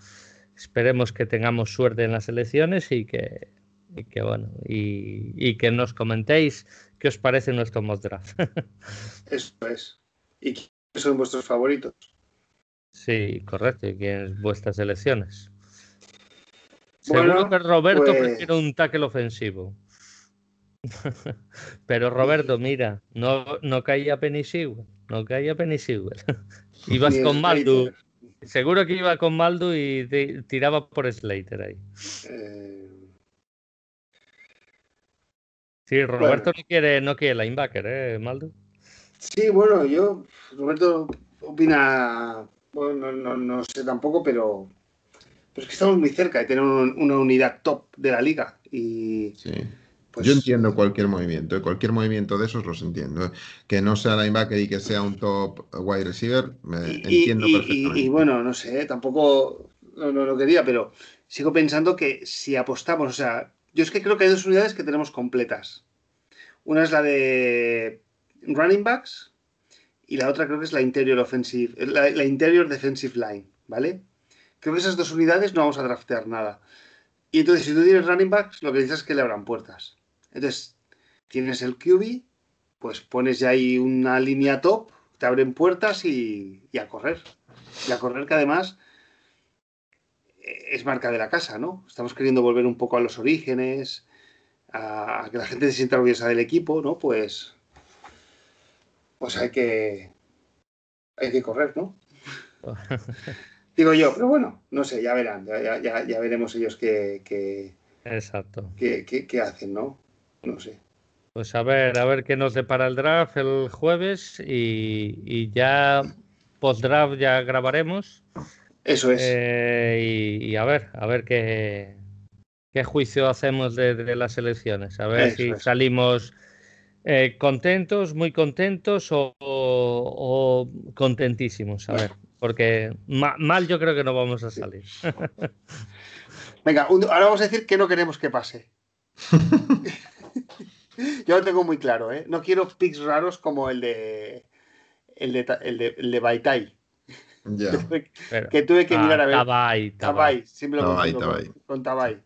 esperemos que tengamos suerte en las elecciones y que, y que bueno, y, y que nos comentéis qué os parece nuestro mock draft. eso es. ¿Y quiénes son vuestros favoritos? Sí, correcto, y quiénes vuestras elecciones. Bueno, Seguro que Roberto pues- prefiere un tackle ofensivo. Pero Roberto, mira, no, no caía Penny Sewell, no caía Penny Sewell. Ibas Ni con Maldu, seguro que iba con Maldu y te- tiraba por Slater ahí. Eh, Sí, Roberto no quiere, no quiere linebacker, ¿eh, Maldu? Sí, bueno, yo, Roberto opina, bueno, no, no, no sé tampoco, pero, pero es que estamos muy cerca de tener un- una unidad top de la liga. Y Sí. pues, Yo entiendo cualquier movimiento, ¿eh? cualquier movimiento de esos los entiendo. ¿eh? Que no sea linebacker y que sea un top wide receiver, me y, entiendo y- y- perfectamente. y bueno, no sé, tampoco no, no lo quería, pero sigo pensando que si apostamos, o sea, yo es que creo que hay dos unidades que tenemos completas. Una es la de running backs y la otra creo que es la interior offensive, la, la interior defensive line, ¿vale? Creo que esas dos unidades no vamos a draftear nada. Y entonces, si tú tienes running backs, lo que dices es que le abran puertas. Entonces, tienes el QB, pues pones ya ahí una línea top, te abren puertas y, a correr. Y a correr que además es marca de la casa, ¿no? Estamos queriendo volver un poco a los orígenes, a, que la gente se sienta orgullosa del equipo, ¿no? Pues, pues hay que, hay que correr, ¿no? Digo yo, pero bueno, no sé, ya verán, ya, ya, veremos ellos qué, Exacto. Qué, qué, hacen, ¿no? No sé. Pues a ver, a ver qué nos depara el draft el jueves y, y ya post-draft ya grabaremos. Eso es. Eh, y, a ver, a ver qué, qué juicio hacemos de, las elecciones. A ver si salimos eh, contentos, muy contentos o, contentísimos. A ver, porque mal yo creo que no vamos a salir. Venga, ahora vamos a decir que no queremos que pase. yo lo tengo muy claro, ¿eh? No quiero pics raros como el de el de, el de, el de Baitai. Ya. que tuve que mirar a ver. Tabay, Tabay. siempre lo Tabay, con, Tabay.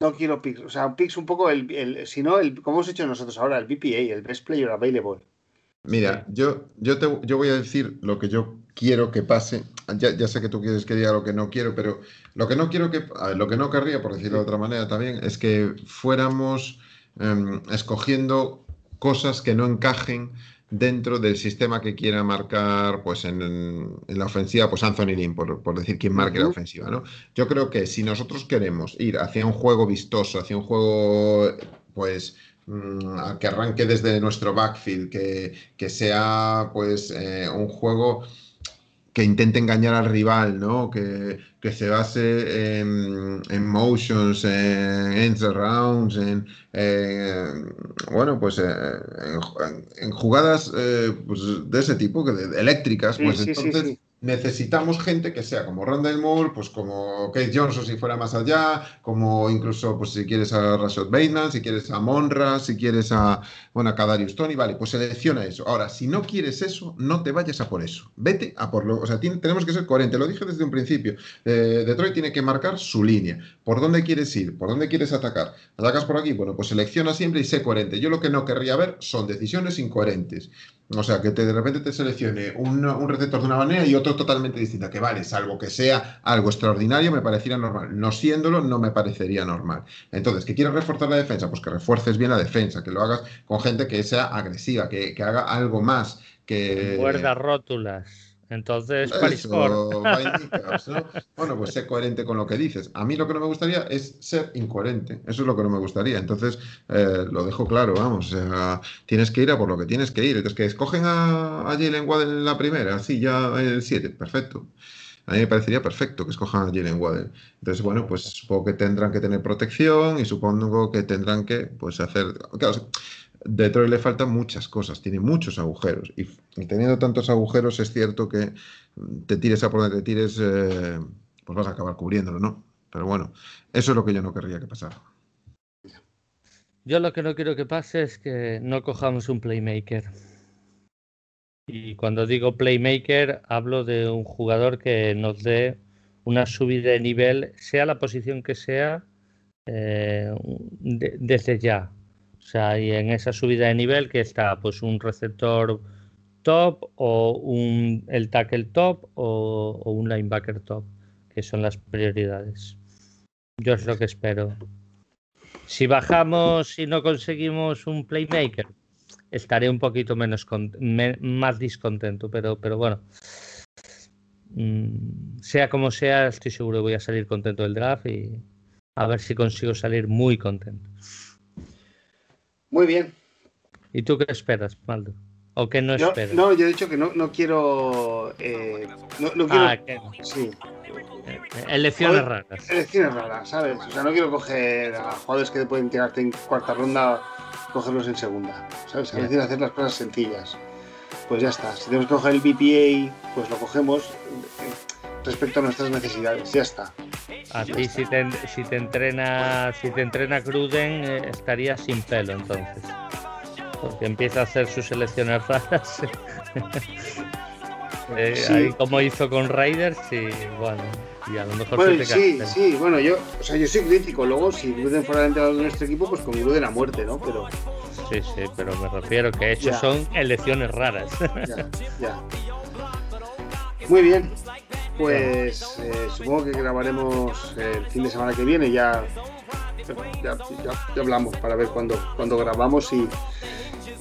No quiero picks, o sea, un picks un poco el, el si no, el, como hemos hecho nosotros ahora, el BPA, el Best Player Available. Mira, yo, yo, te, yo voy a decir lo que yo quiero que pase. Ya, ya, sé que tú quieres que diga lo que no quiero, pero lo que no quiero que, lo que no querría, por decirlo de otra manera también, es que fuéramos em, escogiendo cosas que no encajen dentro del sistema que quiera marcar pues en, la ofensiva, pues Anthony Lynn, por, decir quién marque la ofensiva. ¿no? Yo creo que si nosotros queremos ir hacia un juego vistoso, hacia un juego pues mm, que arranque desde nuestro backfield, que, que sea pues eh, un juego que intente engañar al rival, ¿no? Que, se base en, motions, en entre rounds, en, bueno, pues eh, en, jugadas eh, pues, de ese tipo, de, eléctricas, pues entonces necesitamos gente que sea como Randall Moore, pues como Keith Johnson si fuera más allá, como incluso pues si quieres a Rashad Bateman, si quieres a Monra, si quieres a bueno a Kadarius Tony, vale, pues selecciona eso. Ahora, si no quieres eso, no te vayas a por eso. Vete a por lo, o sea, tenemos que ser coherentes, lo dije desde un principio. Eh, Detroit tiene que marcar su línea. ¿Por dónde quieres ir? ¿Por dónde quieres atacar? ¿Atacas por aquí? Bueno, pues selecciona siempre y sé coherente. Yo lo que no querría ver son decisiones incoherentes. O sea, que te, de repente te seleccione un, un, receptor de una manera y otro totalmente distinta. Que vale, salvo que sea algo extraordinario, me parecería normal. No siéndolo, no me parecería normal. Entonces, ¿que quieres reforzar la defensa? Pues que refuerces bien la defensa, que lo hagas con gente que sea agresiva, que, que haga algo más. Que... Guarda rótulas. Entonces, Bueno, pues sé coherente con lo que dices. A mí lo que no me gustaría es ser incoherente. Eso es lo que no me gustaría. Entonces, eh, lo dejo claro, vamos. tienes que ir a por lo que tienes que ir. Entonces, que escogen a, a Jalen Waddell en la primera, sí, ya el 7, perfecto. A mí me parecería perfecto que escojan a Jalen Waddell. Entonces, bueno, pues supongo que tendrán que tener protección y supongo que tendrán que pues hacer. Claro, Detroit le faltan muchas cosas, tiene muchos agujeros. Y, teniendo tantos agujeros, es cierto que te tires a por donde te tires, eh, pues vas a acabar cubriéndolo, ¿no? Pero bueno, eso es lo que yo no querría que pasara. Yo lo que no quiero que pase es que no cojamos un playmaker. Y cuando digo playmaker, hablo de un jugador que nos dé una subida de nivel, sea la posición que sea, eh, desde ya. O sea, y en esa subida de nivel que está pues un receptor top o un, el tackle top o, un linebacker top, que son las prioridades. Yo es lo que espero. Si bajamos y no conseguimos un playmaker, estaré un poquito menos más discontento, pero, pero bueno, mm, sea como sea, estoy seguro que voy a salir contento del draft y a ver si consigo salir muy contento. Muy bien. ¿Y tú qué esperas, Maldo? ¿O qué no esperas? No, yo he dicho que no, no quiero. Eh, no, no, quiero. Ah, Sí. Eh, elecciones raras. Elecciones raras, ¿sabes? O sea, no quiero coger a jugadores que pueden tirarte en cuarta ronda, cogerlos en segunda. ¿Sabes? Es decir, hacer las cosas sencillas. Pues ya está. Si tenemos que coger el BPA, pues lo cogemos respecto a nuestras necesidades. Ya está. A ti si te, si te entrena si te entrena Cruden eh, estaría sin pelo entonces. Porque empieza a hacer sus selecciones raras. eh, Ahí como hizo con Raiders y bueno, y a lo mejor bueno, se te Sí, sí, bueno, yo, o sea, yo soy crítico. Luego, si Gruden fuera el entrenador de nuestro equipo, pues con Gruden a muerte, ¿no? Pero. Sí, sí, pero me refiero que hechos son elecciones raras. ya, ya. Muy bien. pues eh, supongo que grabaremos el fin de semana que viene. Ya, ya, hablamos para ver cuándo, cuando grabamos y,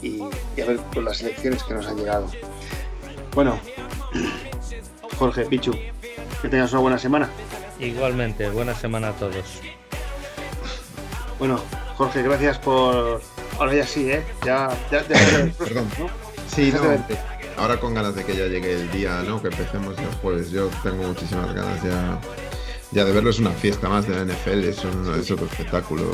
y, a ver con las elecciones que nos han llegado. Bueno, Jorge, Pichu, que tengas una buena semana. Igualmente, buena semana a todos. Bueno, Jorge, gracias por. Ahora ya sí, ¿eh? Ya, ya, Perdón. ¿no? Sí, no. Ahora con ganas de que ya llegue el día, ¿no? Que empecemos el jueves. Yo tengo muchísimas ganas ya. Ya de verlo es una fiesta más de la NFL, es, es otro espectáculo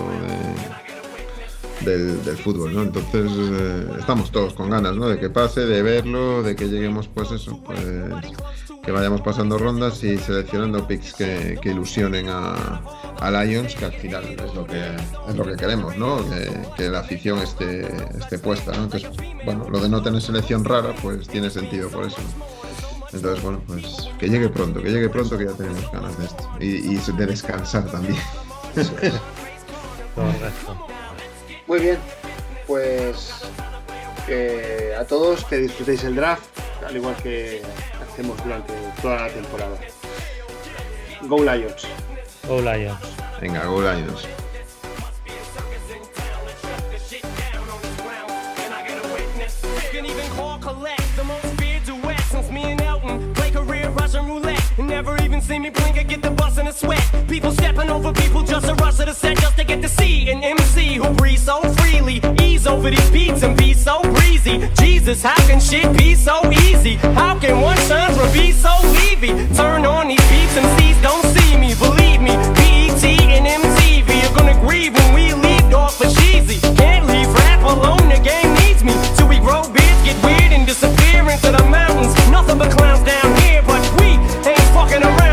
del, fútbol, ¿no? Entonces eh, estamos todos con ganas, ¿no? De que pase, de verlo, de que lleguemos, pues eso, pues que vayamos pasando rondas y seleccionando picks que, ilusionen a, Lions, que al final es lo que es lo que queremos, ¿no? Que, la afición esté, esté puesta, ¿no? Entonces, bueno, lo de no tener selección rara, pues tiene sentido por eso. Entonces, bueno, pues que llegue pronto, que llegue pronto, que ya tenemos ganas de esto. Y, de descansar también. Muy bien, pues a todos que disfrutéis el draft, al igual que hacemos durante toda la temporada. Go Lions. Go Lions. Venga, Go Lions. Never even see me blink, I get the bus in a sweat. People stepping over people just to rush to the set, just to get to see an MC who breathes so freely. Ease over these beats and be so breezy. Jesus, how can shit be so easy? How can one genre be so leavy? Turn on these beats, and see, don't see me, believe me. PET and MTV are gonna grieve when we leave off for cheesy. Can't leave rap alone, the game needs me. Till we grow beards, get weird, and disappear into the mountains. Nothing but clowns down walking around.